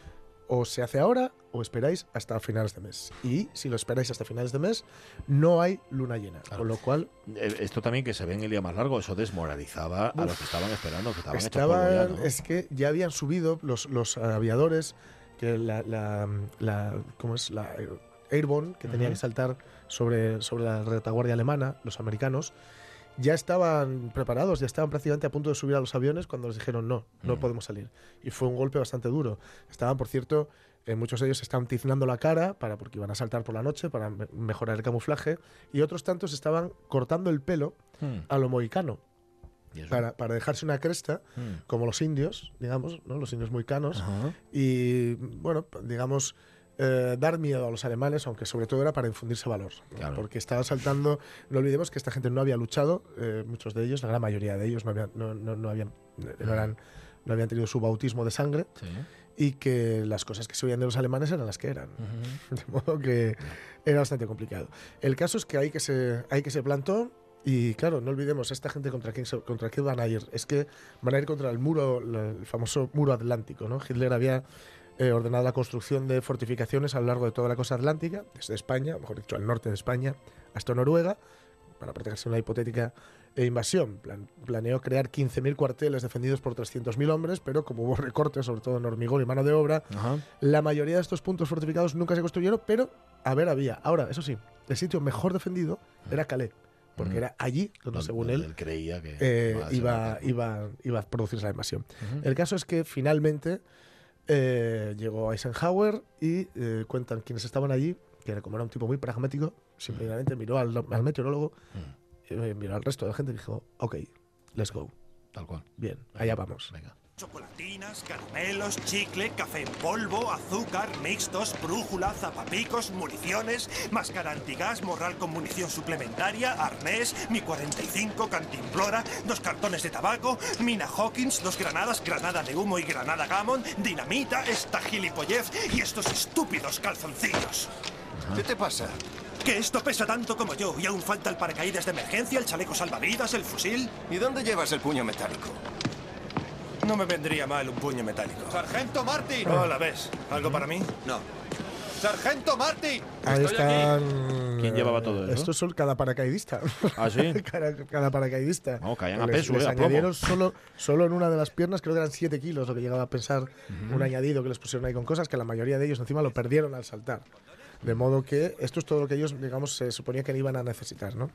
O se hace ahora o esperáis hasta finales de mes. Y si lo esperáis hasta finales de mes, no hay luna llena. Con lo cual, Eh, Esto también que se ve en el día más largo, eso desmoralizaba a los que estaban esperando, que estaban hechos polvo estaban, ya, ¿no? es que ya habían subido los, los aviadores, que la, la, la- ¿cómo es? La Air- Airborne, que tenía Ujú. que saltar sobre, sobre la retaguardia alemana, los americanos, ya estaban preparados, ya estaban prácticamente a punto de subir a los aviones cuando les dijeron no, no Mm. podemos salir. Y fue un golpe bastante duro. Estaban, por cierto, eh, muchos de ellos estaban tiznando la cara para, porque iban a saltar por la noche para me- mejorar el camuflaje, y otros tantos estaban cortando el pelo Hmm. a lo mohicano para, para dejarse una cresta, Hmm. como los indios, digamos, ¿no? los indios mohicanos, y bueno, digamos, eh, dar miedo a los alemanes, aunque sobre todo era para infundirse valor, ¿no? Claro. porque estaban saltando, no olvidemos que esta gente no había luchado, eh, muchos de ellos, la gran mayoría de ellos no habían, no, no- no habían, no eran, no habían tenido su bautismo de sangre Sí. y que las cosas que se oían de los alemanes eran las que eran. Ujú. De modo que era bastante complicado. El caso es que hay que se, hay que se plantó y claro, no olvidemos esta gente contra quién, contra qué van a ir. Es que van a ir contra el muro, el famoso muro atlántico. ¿no? Hitler había eh, ordenado la construcción de fortificaciones a lo largo de toda la costa atlántica, desde España, mejor dicho, al norte de España, hasta Noruega, para protegerse de una hipotética eh, invasión. Plan- planeó crear 15.000 cuarteles defendidos por 300.000 hombres, pero como hubo recortes, sobre todo en hormigón y mano de obra, Ajá. la mayoría de estos puntos fortificados nunca se construyeron, pero a ver, había. Ahora, eso sí, el sitio mejor defendido era Calais, porque era allí donde, Donde- según donde él, él creía que eh, iba iba, iba, a producirse la invasión. Ujú. El caso es que finalmente eh, llegó Eisenhower y eh, cuentan quienes estaban allí, que como era un tipo muy pragmático, simplemente miró al, al meteorólogo, eh, miró al resto de la gente y dijo, ok, let's go. Tal cual. Bien, allá vamos. Venga. Chocolatinas, caramelos, chicle, café en polvo, azúcar, mixtos, brújula, zapapicos, municiones, máscara antigas, morral con munición suplementaria, arnés, mi 45, cantimplora, dos cartones de tabaco, mina Hawkins, dos granadas, granada de humo y granada Gammon, dinamita, esta gilipollez y estos estúpidos calzoncillos. ¿Qué te pasa? Que esto pesa tanto como yo y aún falta el paracaídas de emergencia, el chaleco salvavidas, el fusil. ¿Y dónde llevas el puño metálico? No me vendría mal un puño metálico. ¡Sargento Martin! Hola, ¿ves? ¿Algo para mí? No. ¡Sargento Martin! Ahí Estoy están. ¿Quién llevaba todo eso? Estos son cada paracaidista. ¿Ah, sí? cada, cada paracaidista. No, caían a peso, les eh, a plomo. añadieron solo, solo en una de las piernas, creo que eran 7 kilos lo que llegaba a pensar un añadido que les pusieron ahí con cosas que la mayoría de ellos encima lo perdieron al saltar. De modo que esto es todo lo que ellos, digamos, se suponía que iban a necesitar, ¿no?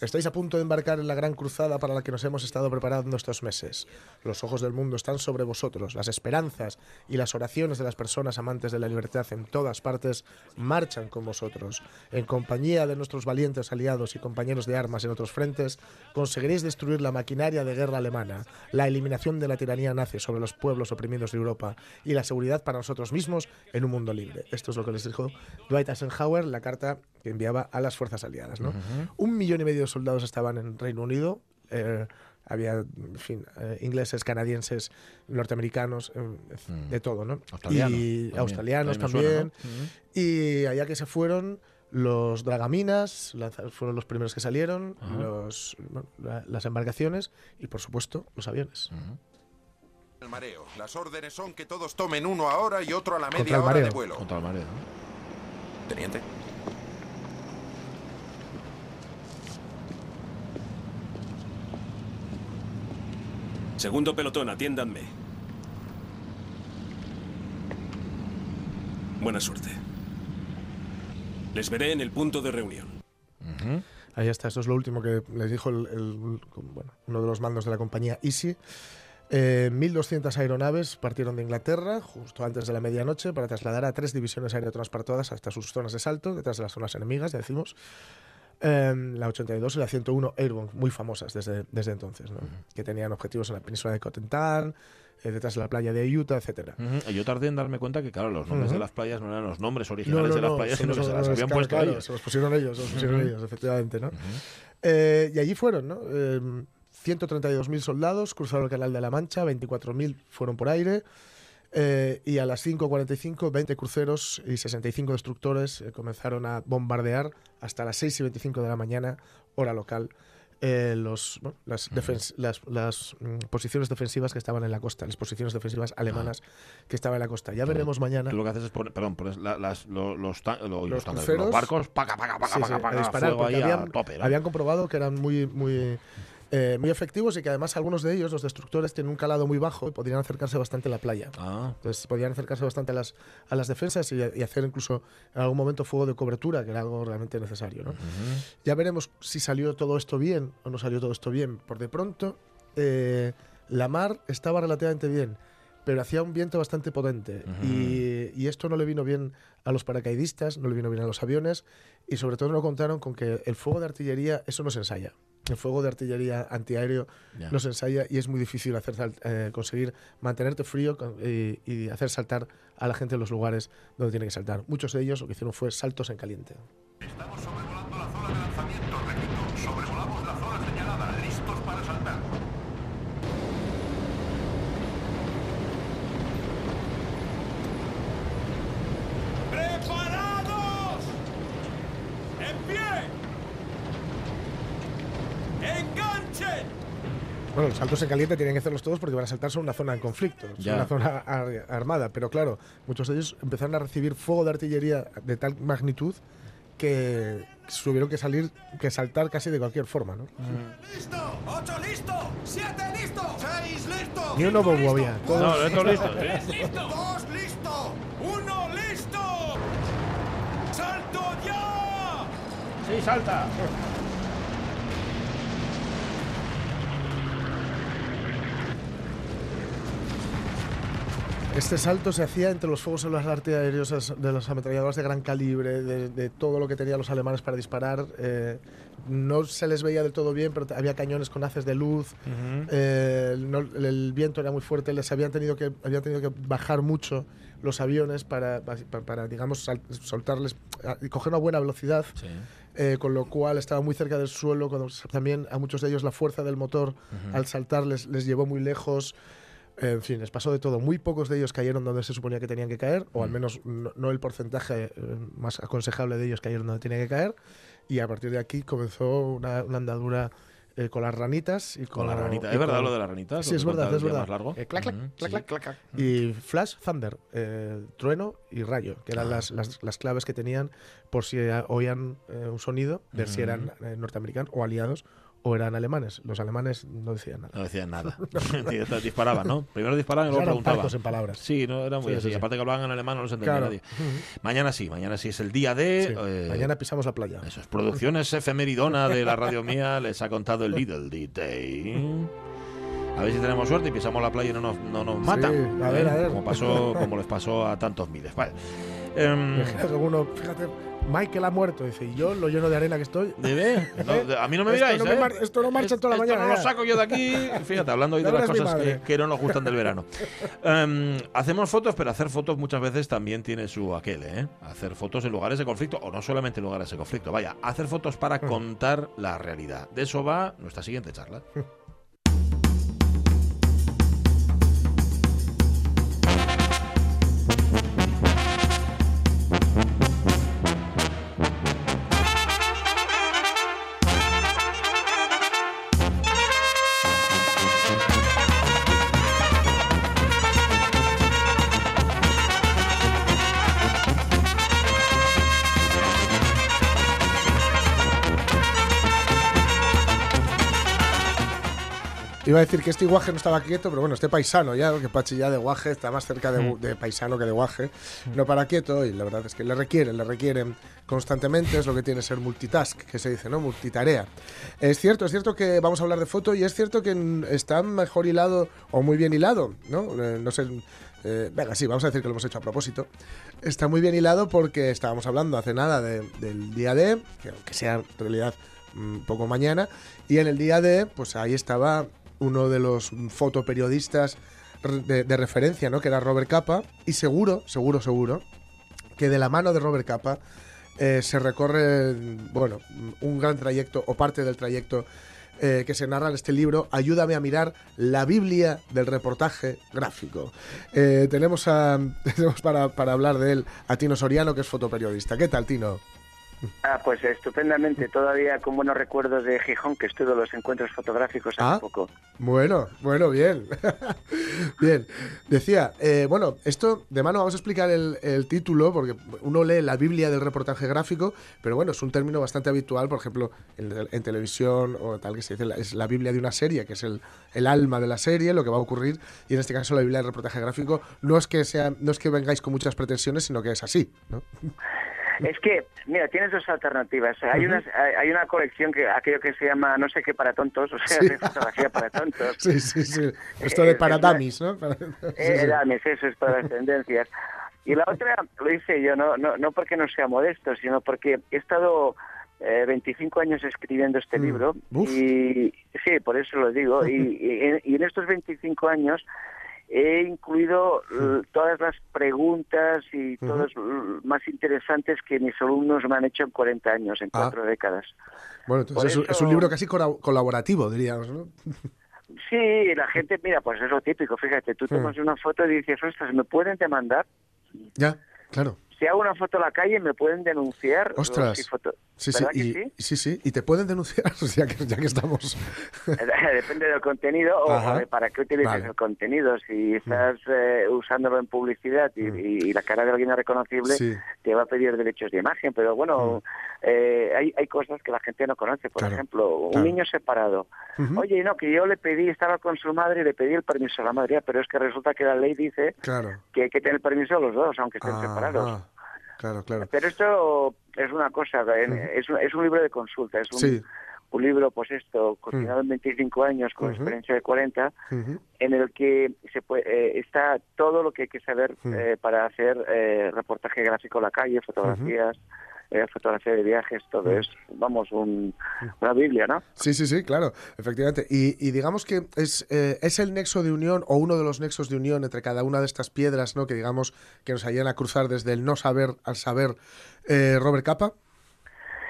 Estáis a punto de embarcar en la gran cruzada para la que nos hemos estado preparando estos meses. Los ojos del mundo están sobre vosotros. Las esperanzas y las oraciones de las personas amantes de la libertad en todas partes marchan con vosotros. En compañía de nuestros valientes aliados y compañeros de armas en otros frentes, conseguiréis destruir la maquinaria de guerra alemana, la eliminación de la tiranía nazi sobre los pueblos oprimidos de Europa y la seguridad para nosotros mismos en un mundo libre. Esto es lo que les dijo Dwight Eisenhower, la carta que enviaba a las fuerzas aliadas. ¿no? Un millón y medio de soldados estaban en Reino Unido. eh, había, en fin, eh, ingleses, canadienses, norteamericanos, eh, de todo, ¿no? Australianos y también. australianos También también. suena, Y allá que se fueron los dragaminas, fueron los primeros que salieron, Ajá. los, bueno, la- las embarcaciones y, por supuesto, los aviones. El mareo. Las órdenes son que todos tomen uno ahora y otro a la media hora de vuelo. Contra el mareo. ¿no? Teniente. Segundo pelotón, atiéndanme. Buena suerte. Les veré en el punto de reunión. Ahí está, esto es lo último que les dijo bueno, uno de los mandos de la compañía Easy. Eh, 1.200 aeronaves partieron de Inglaterra justo antes de la medianoche para trasladar a tres divisiones aerotransportadas hasta sus zonas de salto, detrás de las zonas enemigas, ya decimos. Eh, la 82 y la 101 Airborne, muy famosas desde, desde entonces, ¿no? que tenían objetivos en la península de Cotentin, eh, detrás de la playa de Utah, etcétera. Ujú. Yo tardé en darme cuenta que, claro, los nombres Ujú. de las playas no eran los nombres originales de las playas, sino que se las habían claro, puesto claro, ellos. Se los pusieron ellos, se los pusieron ellos, efectivamente, ¿no? Eh, y allí fueron, ¿no? Eh, 132.000 soldados cruzaron el Canal de la Mancha, 24.000 fueron por aire. eh, y a las 5.45, 20 cruceros y 65 destructores eh, comenzaron a bombardear hasta las 6 y 25 de la mañana, hora local, eh, los, bueno, las, defens- las, las, mm, posiciones defensivas que estaban en la costa, las posiciones defensivas alemanas que estaban en la costa. Ya veremos mañana. Tú lo que haces es poner, perdón, pones la- las, lo- los, los Los cruceros. los barcos, paca, paca, paca, Sí, paca, sí, paca, a disparar, fuego porque ahí habían, a tope, ¿no? habían comprobado que eran muy, muy, eh, muy efectivos y que además algunos de ellos, los destructores, tienen un calado muy bajo y podrían acercarse bastante a la playa. Ah. Entonces podrían acercarse bastante a las, a las defensas y, y hacer incluso en algún momento fuego de cobertura, que era algo realmente necesario. ¿no? Ya veremos si salió todo esto bien o no salió todo esto bien. Por de pronto, eh, la mar estaba relativamente bien, pero hacía un viento bastante potente. y, y esto no le vino bien a los paracaidistas, no le vino bien a los aviones, y sobre todo no contaron con que el fuego de artillería, eso no se ensaya. El fuego de artillería antiaéreo Ya. no se ensaya y es muy difícil hacer eh, conseguir mantenerte frío y, y hacer saltar a la gente en los lugares donde tiene que saltar. Muchos de ellos lo que hicieron fue saltos en caliente. Sobrevolamos la zona señalada, listos para saltar. ¡Preparados! ¡En pie! ¡Enganchen! Bueno, los saltos en caliente tienen que hacerlos todos porque van a saltar sobre una zona en conflicto, sobre una zona ar- armada. Pero claro, muchos de ellos empezaron a recibir fuego de artillería de tal magnitud que tuvieron que salir, que saltar casi de cualquier forma, ¿no? ¡Listo! ¡Ocho listo! ¡Siete listo! ¡Seis listo! Ni uno bobo había. No, esto listo. ¡Listo! ¡Dos listo! ¡Uno listo! ¡Salto ya! Sí, salta. Este salto se hacía entre los fuegos artillerios de las ametralladoras de gran calibre, de, de todo lo que tenían los alemanes para disparar. eh, no se les veía del todo bien, pero había cañones con haces de luz. eh, no- el viento era muy fuerte. Les habían tenido que, habían tenido que bajar mucho los aviones para, para, para, digamos, sal- soltarles a- y coger una buena velocidad. eh, con lo cual estaba muy cerca del suelo. Cuando también a muchos de ellos la fuerza del motor Ujú. al saltar les, les llevó muy lejos. En fin, les pasó de todo. Muy pocos de ellos cayeron donde se suponía que tenían que caer, o al Mm. menos no, no el porcentaje eh, más aconsejable de ellos cayeron donde tenían que caer. Y a partir de aquí comenzó una, una andadura eh, con las ranitas. Y Con con, la ranita. y ¿Es verdad con- lo de las ranitas? Sí, es verdad, es verdad. más largo. Eh, clac, clac, Ujú, clac, sí. clac, clac, clac. Y Flash, Thunder, eh, trueno y rayo, que eran Ah. las, las, las claves que tenían por si oían un sonido, ver si eran norteamericanos o aliados o eran alemanes. Los alemanes no decían nada. No decían nada. Disparaban, ¿no? Primero disparaban y luego Eran preguntaban. en palabras. Sí, no, era muy Sí, así. sí, sí. Aparte que hablaban en alemán, no los entendía Claro. nadie. Mañana sí, mañana sí es el día de. Eh, Mañana pisamos la playa. Eso es Producciones Efemeridona de la radio mía les ha contado el Little Detail. A ver si tenemos suerte y pisamos la playa y no nos, no nos matan. A ver, ¿eh? a ver. Como, pasó, como les pasó a tantos miles. Vale. Em, alguno, fíjate, Michael ha muerto, dice, y yo lo lleno de arena que estoy. ¿Debe? No, de- a mí no me Esto digáis, no me ¿eh? mar- esto no marcha toda la Esto mañana, no lo saco yo de aquí. Fíjate, hablando hoy de las cosas que, que no nos gustan del verano. Em, hacemos fotos, pero hacer fotos muchas veces también tiene su aquel, ¿eh? Hacer fotos en lugares de conflicto, o no solamente en lugares de conflicto. Vaya, hacer fotos para Mm. contar la realidad. De eso va nuestra siguiente charla. Iba a decir que este guaje no estaba quieto, pero bueno, este paisano ya, que Pachi ya de guaje está más cerca de, Mm. de paisano que de guaje. No para quieto, y la verdad es que le requieren, le requieren constantemente, es lo que tiene ser multitask, que se dice, ¿no? Multitarea. Es cierto, es cierto que vamos a hablar de foto y es cierto que mm, está mejor hilado o muy bien hilado, ¿no? Eh, no sé. eh, venga, sí, vamos a decir que lo hemos hecho a propósito. Está muy bien hilado porque estábamos hablando hace nada de- del día D, que aunque sea en realidad un poco mañana, y en el día D, pues ahí estaba uno de los fotoperiodistas de referencia, ¿no? Que era Robert Capa, y seguro, seguro, seguro, que de la mano de Robert Capa eh, se recorre, bueno, un gran trayecto o parte del trayecto eh, que se narra en este libro, Ayúdame a mirar la Biblia del reportaje gráfico. Eh, tenemos, a, tenemos para, para hablar de él a Tino Soriano, que es fotoperiodista. ¿Qué tal, Tino? Ah, pues estupendamente. Todavía con buenos recuerdos de Gijón, que estuve en los encuentros fotográficos hace Ah. poco. Bueno, bueno, bien. bien. Decía, eh, bueno, esto de mano vamos a explicar el, el título, porque uno lee la Biblia del reportaje gráfico, pero bueno, es un término bastante habitual, por ejemplo, en, en televisión o tal que se dice, es la Biblia de una serie, que es el, el alma de la serie, lo que va a ocurrir, y en este caso la Biblia del reportaje gráfico no es que sea, no es que vengáis con muchas pretensiones, sino que es así, ¿no? Es que, mira, tienes dos alternativas. Hay, Ujú. unas, hay, una colección que aquello que se llama no sé qué para tontos, o sea, Sí. de fotografía para tontos. Sí, sí, sí. Esto de Eh, para dummies, ¿no? Para- Eh, sí. Dames, eso es para las tendencias. Y la otra lo hice yo, no, no, no porque no sea modesto, sino porque he estado eh, 25 años escribiendo este Mm. libro Uf. y sí, por eso lo digo. Y, y en- y en estos 25 años he incluido todas las preguntas y Ujú. todos l- más interesantes que mis alumnos me han hecho en 40 años, en Ah. cuatro décadas. Bueno, entonces es un- es eso- un libro casi colaborativo, diríamos, ¿no? Sí, la gente, mira, pues es lo típico, fíjate, tú tomas una foto y dices, ostras, ¿me pueden demandar? Ya, claro. Si hago una foto a la calle, ¿me pueden denunciar? Ostras. Si foto- Sí, sí, ¿Verdad que y, sí? sí, sí, y te pueden denunciar, ya que, ya que estamos. Depende del contenido o, Ajá. o de para qué utilizas Vale. Mm. el contenido. Si estás eh, usándolo en publicidad y, y la cara de alguien es reconocible, Sí. te va a pedir derechos de imagen, pero bueno, eh, hay, hay cosas que la gente no conoce. Por Claro, ejemplo, un claro. niño separado. Oye, no, que yo le pedí, estaba con su madre y le pedí el permiso a la madre, pero es que resulta que la ley dice Claro. que hay que tener permiso a los dos, aunque estén separados. Ajá. Claro, claro. Pero esto es una cosa, es, un, es un libro de consulta, es un, Sí. un libro, pues esto, cocinado en 25 años con experiencia de 40, Ujú. en el que se puede, eh, está todo lo que hay que saber Mm. eh, para hacer eh, reportaje gráfico a la calle, fotografías, eh, fotografía de viajes, todo Mm. es, vamos, un, una Biblia, ¿no? Sí, sí, sí, claro, efectivamente. Y, y digamos que es, eh, es el nexo de unión o uno de los nexos de unión entre cada una de estas piedras, ¿no? Que digamos que nos ayudan a cruzar desde el no saber al saber. Eh, Robert Capa.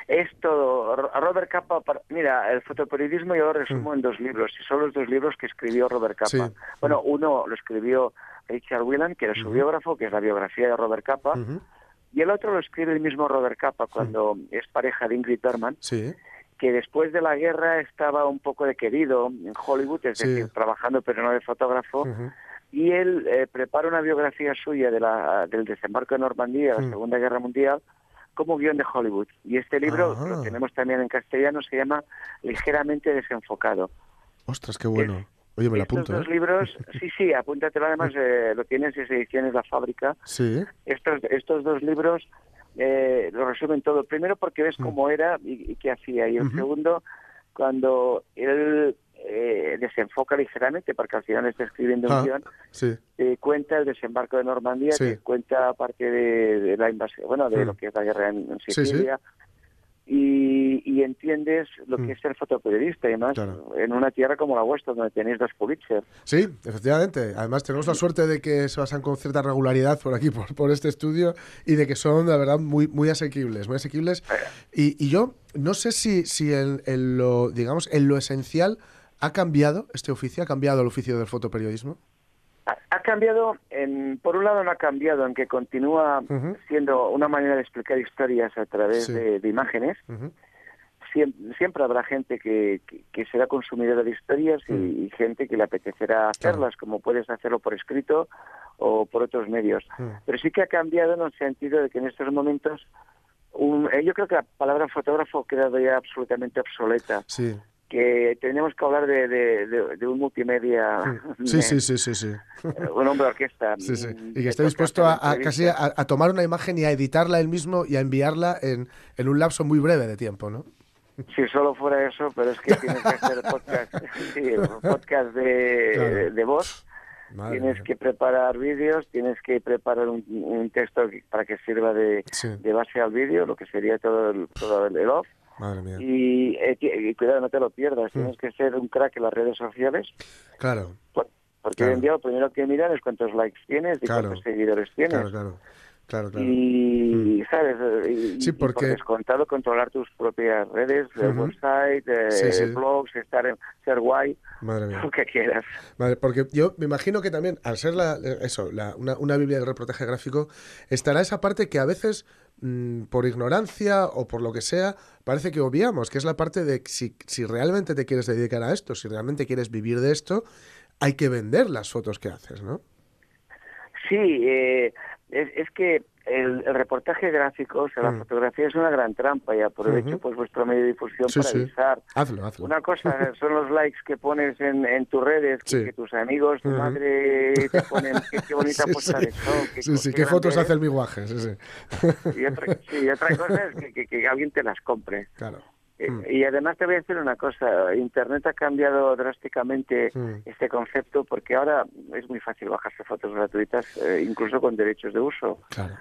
Es todo. Ro- Robert Capa, mira, el fotoperiodismo yo lo resumo en dos libros, y son los dos libros que escribió Robert Capa. Mm. Sí. Bueno, uno lo escribió Richard Whelan, que era su biógrafo, que es la biografía de Robert Capa. Y el otro lo escribe el mismo Robert Capa cuando es pareja de Ingrid Bergman, Sí. que después de la guerra estaba un poco de querido en Hollywood, es Sí. decir, trabajando pero no de fotógrafo, y él eh, prepara una biografía suya de la, del desembarco de Normandía, la. Segunda Guerra Mundial, como guion de Hollywood. Y este libro Ajá. lo tenemos también en castellano, se llama Ligeramente desenfocado. Ostras, qué bueno. Oye, me lo Estos dos ¿eh? libros, sí, sí, apúntatelo, además eh, lo tienes en ediciones La Fábrica. Sí. Estos, estos dos libros eh, lo resumen todo. Primero porque ves cómo era y, y qué hacía. Y el Mm. Segundo, cuando él eh, desenfoca ligeramente, porque al final está escribiendo un Ah, guion, Sí. te cuenta el desembarco de Normandía, Sí. te cuenta parte de, de la invasión, bueno, de Mm. lo que es la guerra en, en. Sicilia. Y, y entiendes lo que Mm. es ser fotoperiodista, y más Claro. en una tierra como la vuestra, donde tenéis dos Pulitzer. Sí, efectivamente. Además, tenemos la suerte de que se pasan con cierta regularidad por aquí, por, por este estudio, y de que son, la verdad, muy, muy asequibles, muy asequibles. Y, y yo no sé si, si en, en lo, digamos, en lo esencial ha cambiado este oficio, ha cambiado el oficio del fotoperiodismo. Ha, cambiado, en, por un lado no ha cambiado en que continúa siendo una manera de explicar historias a través Sí. de, de imágenes. Siem- Siempre, habrá gente que, que, que será consumidora de historias y, Mm. y gente que le apetecerá hacerlas, como puedes hacerlo por escrito o por otros medios. Mm. Pero sí que ha cambiado en el sentido de que en estos momentos un- eh, yo creo que la palabra fotógrafo ha quedado ya absolutamente obsoleta. Sí. Que tenemos que hablar de, de- de- de un multimedia, Sí, sí, sí, sí, sí. un hombre orquesta. Sí, sí. mm, Y que esté dispuesto a, a casi a, a tomar una imagen y a editarla él mismo y a enviarla en, en un lapso muy breve de tiempo, ¿no? Si solo fuera eso, pero es que tienes que hacer podcast, sí, podcast de, Claro. de voz, Madre tienes mía. que preparar vídeos, tienes que preparar un, un texto para que sirva de, Sí. de base al vídeo, lo que sería todo el, todo el off. Madre mía. Y, eh, y cuidado, no te lo pierdas, tienes que ser un crack en las redes sociales, Claro, por- porque Claro. hoy en día lo primero que miran es cuántos likes tienes y Claro. cuántos seguidores tienes. claro, claro. Claro, claro. Y, ¿sabes? Y, Sí, y por porque- descontado controlar tus propias redes, Ujú. website, eh, Sí, sí. blogs, estar en, ser guay, Madre mía. lo que quieras. Porque yo me imagino que también, al ser la, eso, la- una, una Biblia del reportaje gráfico, estará esa parte que a veces, mm, por ignorancia o por lo que sea, parece que obviamos, que es la parte de si, si realmente te quieres dedicar a esto, si realmente quieres vivir de esto, hay que vender las fotos que haces, ¿no? Sí, eh, es, es que el, el reportaje gráfico, o sea, la Mm. fotografía es una gran trampa y aprovecho pues vuestro medio de difusión Sí, para sí. avisar. Hazlo, hazlo. Una cosa son los likes que pones en, en tus redes, que, Sí. que tus amigos, tu madre te ponen qué, qué bonita de sol. qué Sí, sí, qué fotos hace el miguaje, sí, sí. eres. Y otra, sí, y otra cosa es que, que- que alguien te las compre. Claro. Eh, Mm. Y además te voy a decir una cosa, Internet ha cambiado drásticamente Mm. este concepto porque ahora es muy fácil bajarse fotos gratuitas, eh, incluso con derechos de uso. Claro.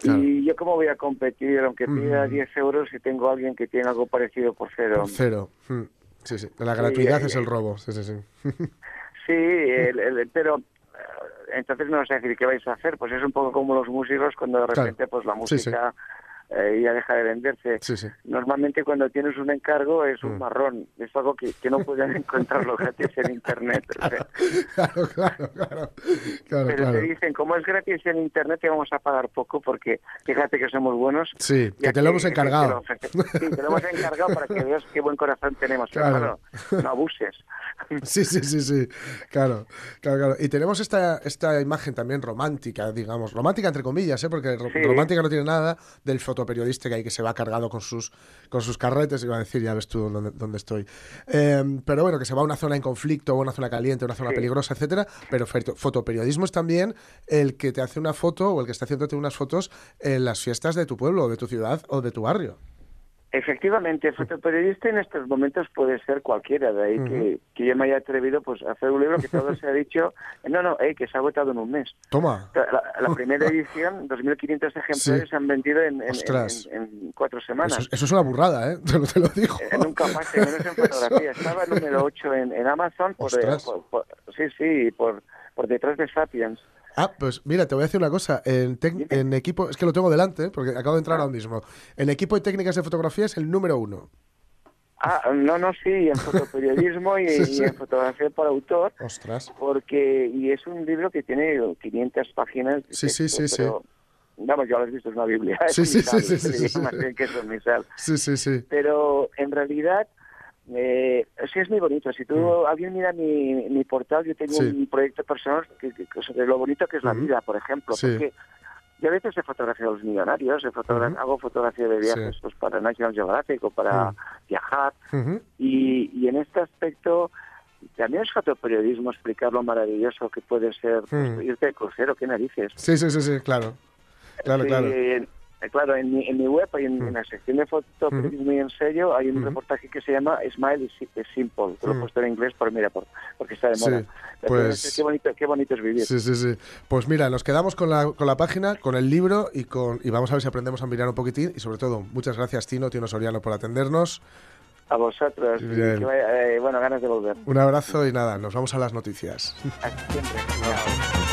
Claro. Y yo cómo voy a competir, aunque pida Mm. 10 euros, si tengo a alguien que tiene algo parecido por cero. Por cero. Mm. Sí, sí. La Sí, gratuidad eh, es el robo. Sí, sí, sí. Sí, el- el- pero entonces me vas a decir, ¿qué vais a hacer? Pues es un poco como los músicos cuando de Claro. repente pues la Sí, sí. Eh, ya deja de venderse. Sí, sí. Normalmente cuando tienes un encargo es un Mm. marrón, es algo que, que no pueden encontrarlo gratis en internet. Claro, claro, claro. Claro, pero claro. te dicen, como es gratis en internet, te vamos a pagar poco porque fíjate que somos buenos. Sí, que te lo hemos encargado. te lo sí, te lo hemos encargado para que veas qué buen corazón tenemos. Claro. Hermano, no abuses. Sí, sí, sí, sí. Claro, claro, claro. Y tenemos esta, esta imagen también romántica, digamos. Romántica entre comillas, ¿eh? Porque Sí. romántica no tiene nada del fotoperiodista que hay que se va cargado con sus, con sus carretes. Iba a decir, ya ves tú dónde, dónde estoy. Eh, pero bueno, que se va a una zona en conflicto, una zona caliente, una zona Sí. peligrosa, etcétera. Pero foto- fotoperiodismo es también el que te hace una foto o el que está haciéndote unas fotos en las fiestas de tu pueblo, o de tu ciudad o de tu barrio. Efectivamente, fotoperiodista en estos momentos puede ser cualquiera, de ahí que, que yo me haya atrevido pues a hacer un libro que todo se ha dicho, no, no, eh, que se ha agotado en un mes. Toma. La, la primera edición, 2.500 ejemplares Sí. se han vendido en, en- Ostras. en- en cuatro semanas. Eso, es- eso es una burrada, ¿eh? Te lo, te lo digo. Eh, nunca más, y menos en fotografía. Estaba número 8 en, Amazon, por, por- por- sí, sí, por, por detrás de Sapiens. Ah, pues mira, te voy a decir una cosa. En, en equipo, es que lo tengo delante, ¿eh? porque acabo de entrar ahora mismo. En equipo y técnicas de fotografía es el número uno. Ah, no, no, sí, en fotoperiodismo y, Sí, sí. y en fotografía por autor. Ostras. Porque, y es un libro que tiene 500 páginas. de Sí, sí, texto, sí, sí. pero, Vamos, ya lo has visto, es una Biblia. Sí, sí, sí, sí, sí, sí, sí. así, que es un misal. Sí, sí, sí. Pero en realidad, eh, sí es muy bonito. Si tú, alguien mira mi, mi portal, yo tengo. Sí. un proyecto personal que, sobre lo bonito que es la vida, por ejemplo. Sí. Porque yo a veces he fotografiado a los millonarios, he fotogra- hago fotografía de viajes Sí. pues, para National Geographic o para Mm. viajar. Y, y en este aspecto también es fotoperiodismo explicar lo maravilloso que puede ser pues, Mm. irte de crucero, qué narices. Sí, sí, sí, sí, claro. Claro, claro. Eh, claro, en mi, en mi web, hay en, Mm. en la sección de fotoperiodismo y ensayo, hay un Ujú. reportaje que se llama Smile is Simple. Te lo he Mm. puesto en inglés, pero mira, por, porque está de Sí, moda. Pero pues- es- qué, bonito, qué bonito es vivir. Sí, sí, sí. Pues mira, nos quedamos con la, con la página, con el libro y, con, y vamos a ver si aprendemos a mirar un poquitín. Y sobre todo, muchas gracias, Tino, Tino Soriano, por atendernos. A vosotros. que vaya- eh, bueno, ganas de volver. Un abrazo y nada, nos vamos a las noticias. Hasta siempre. Chao.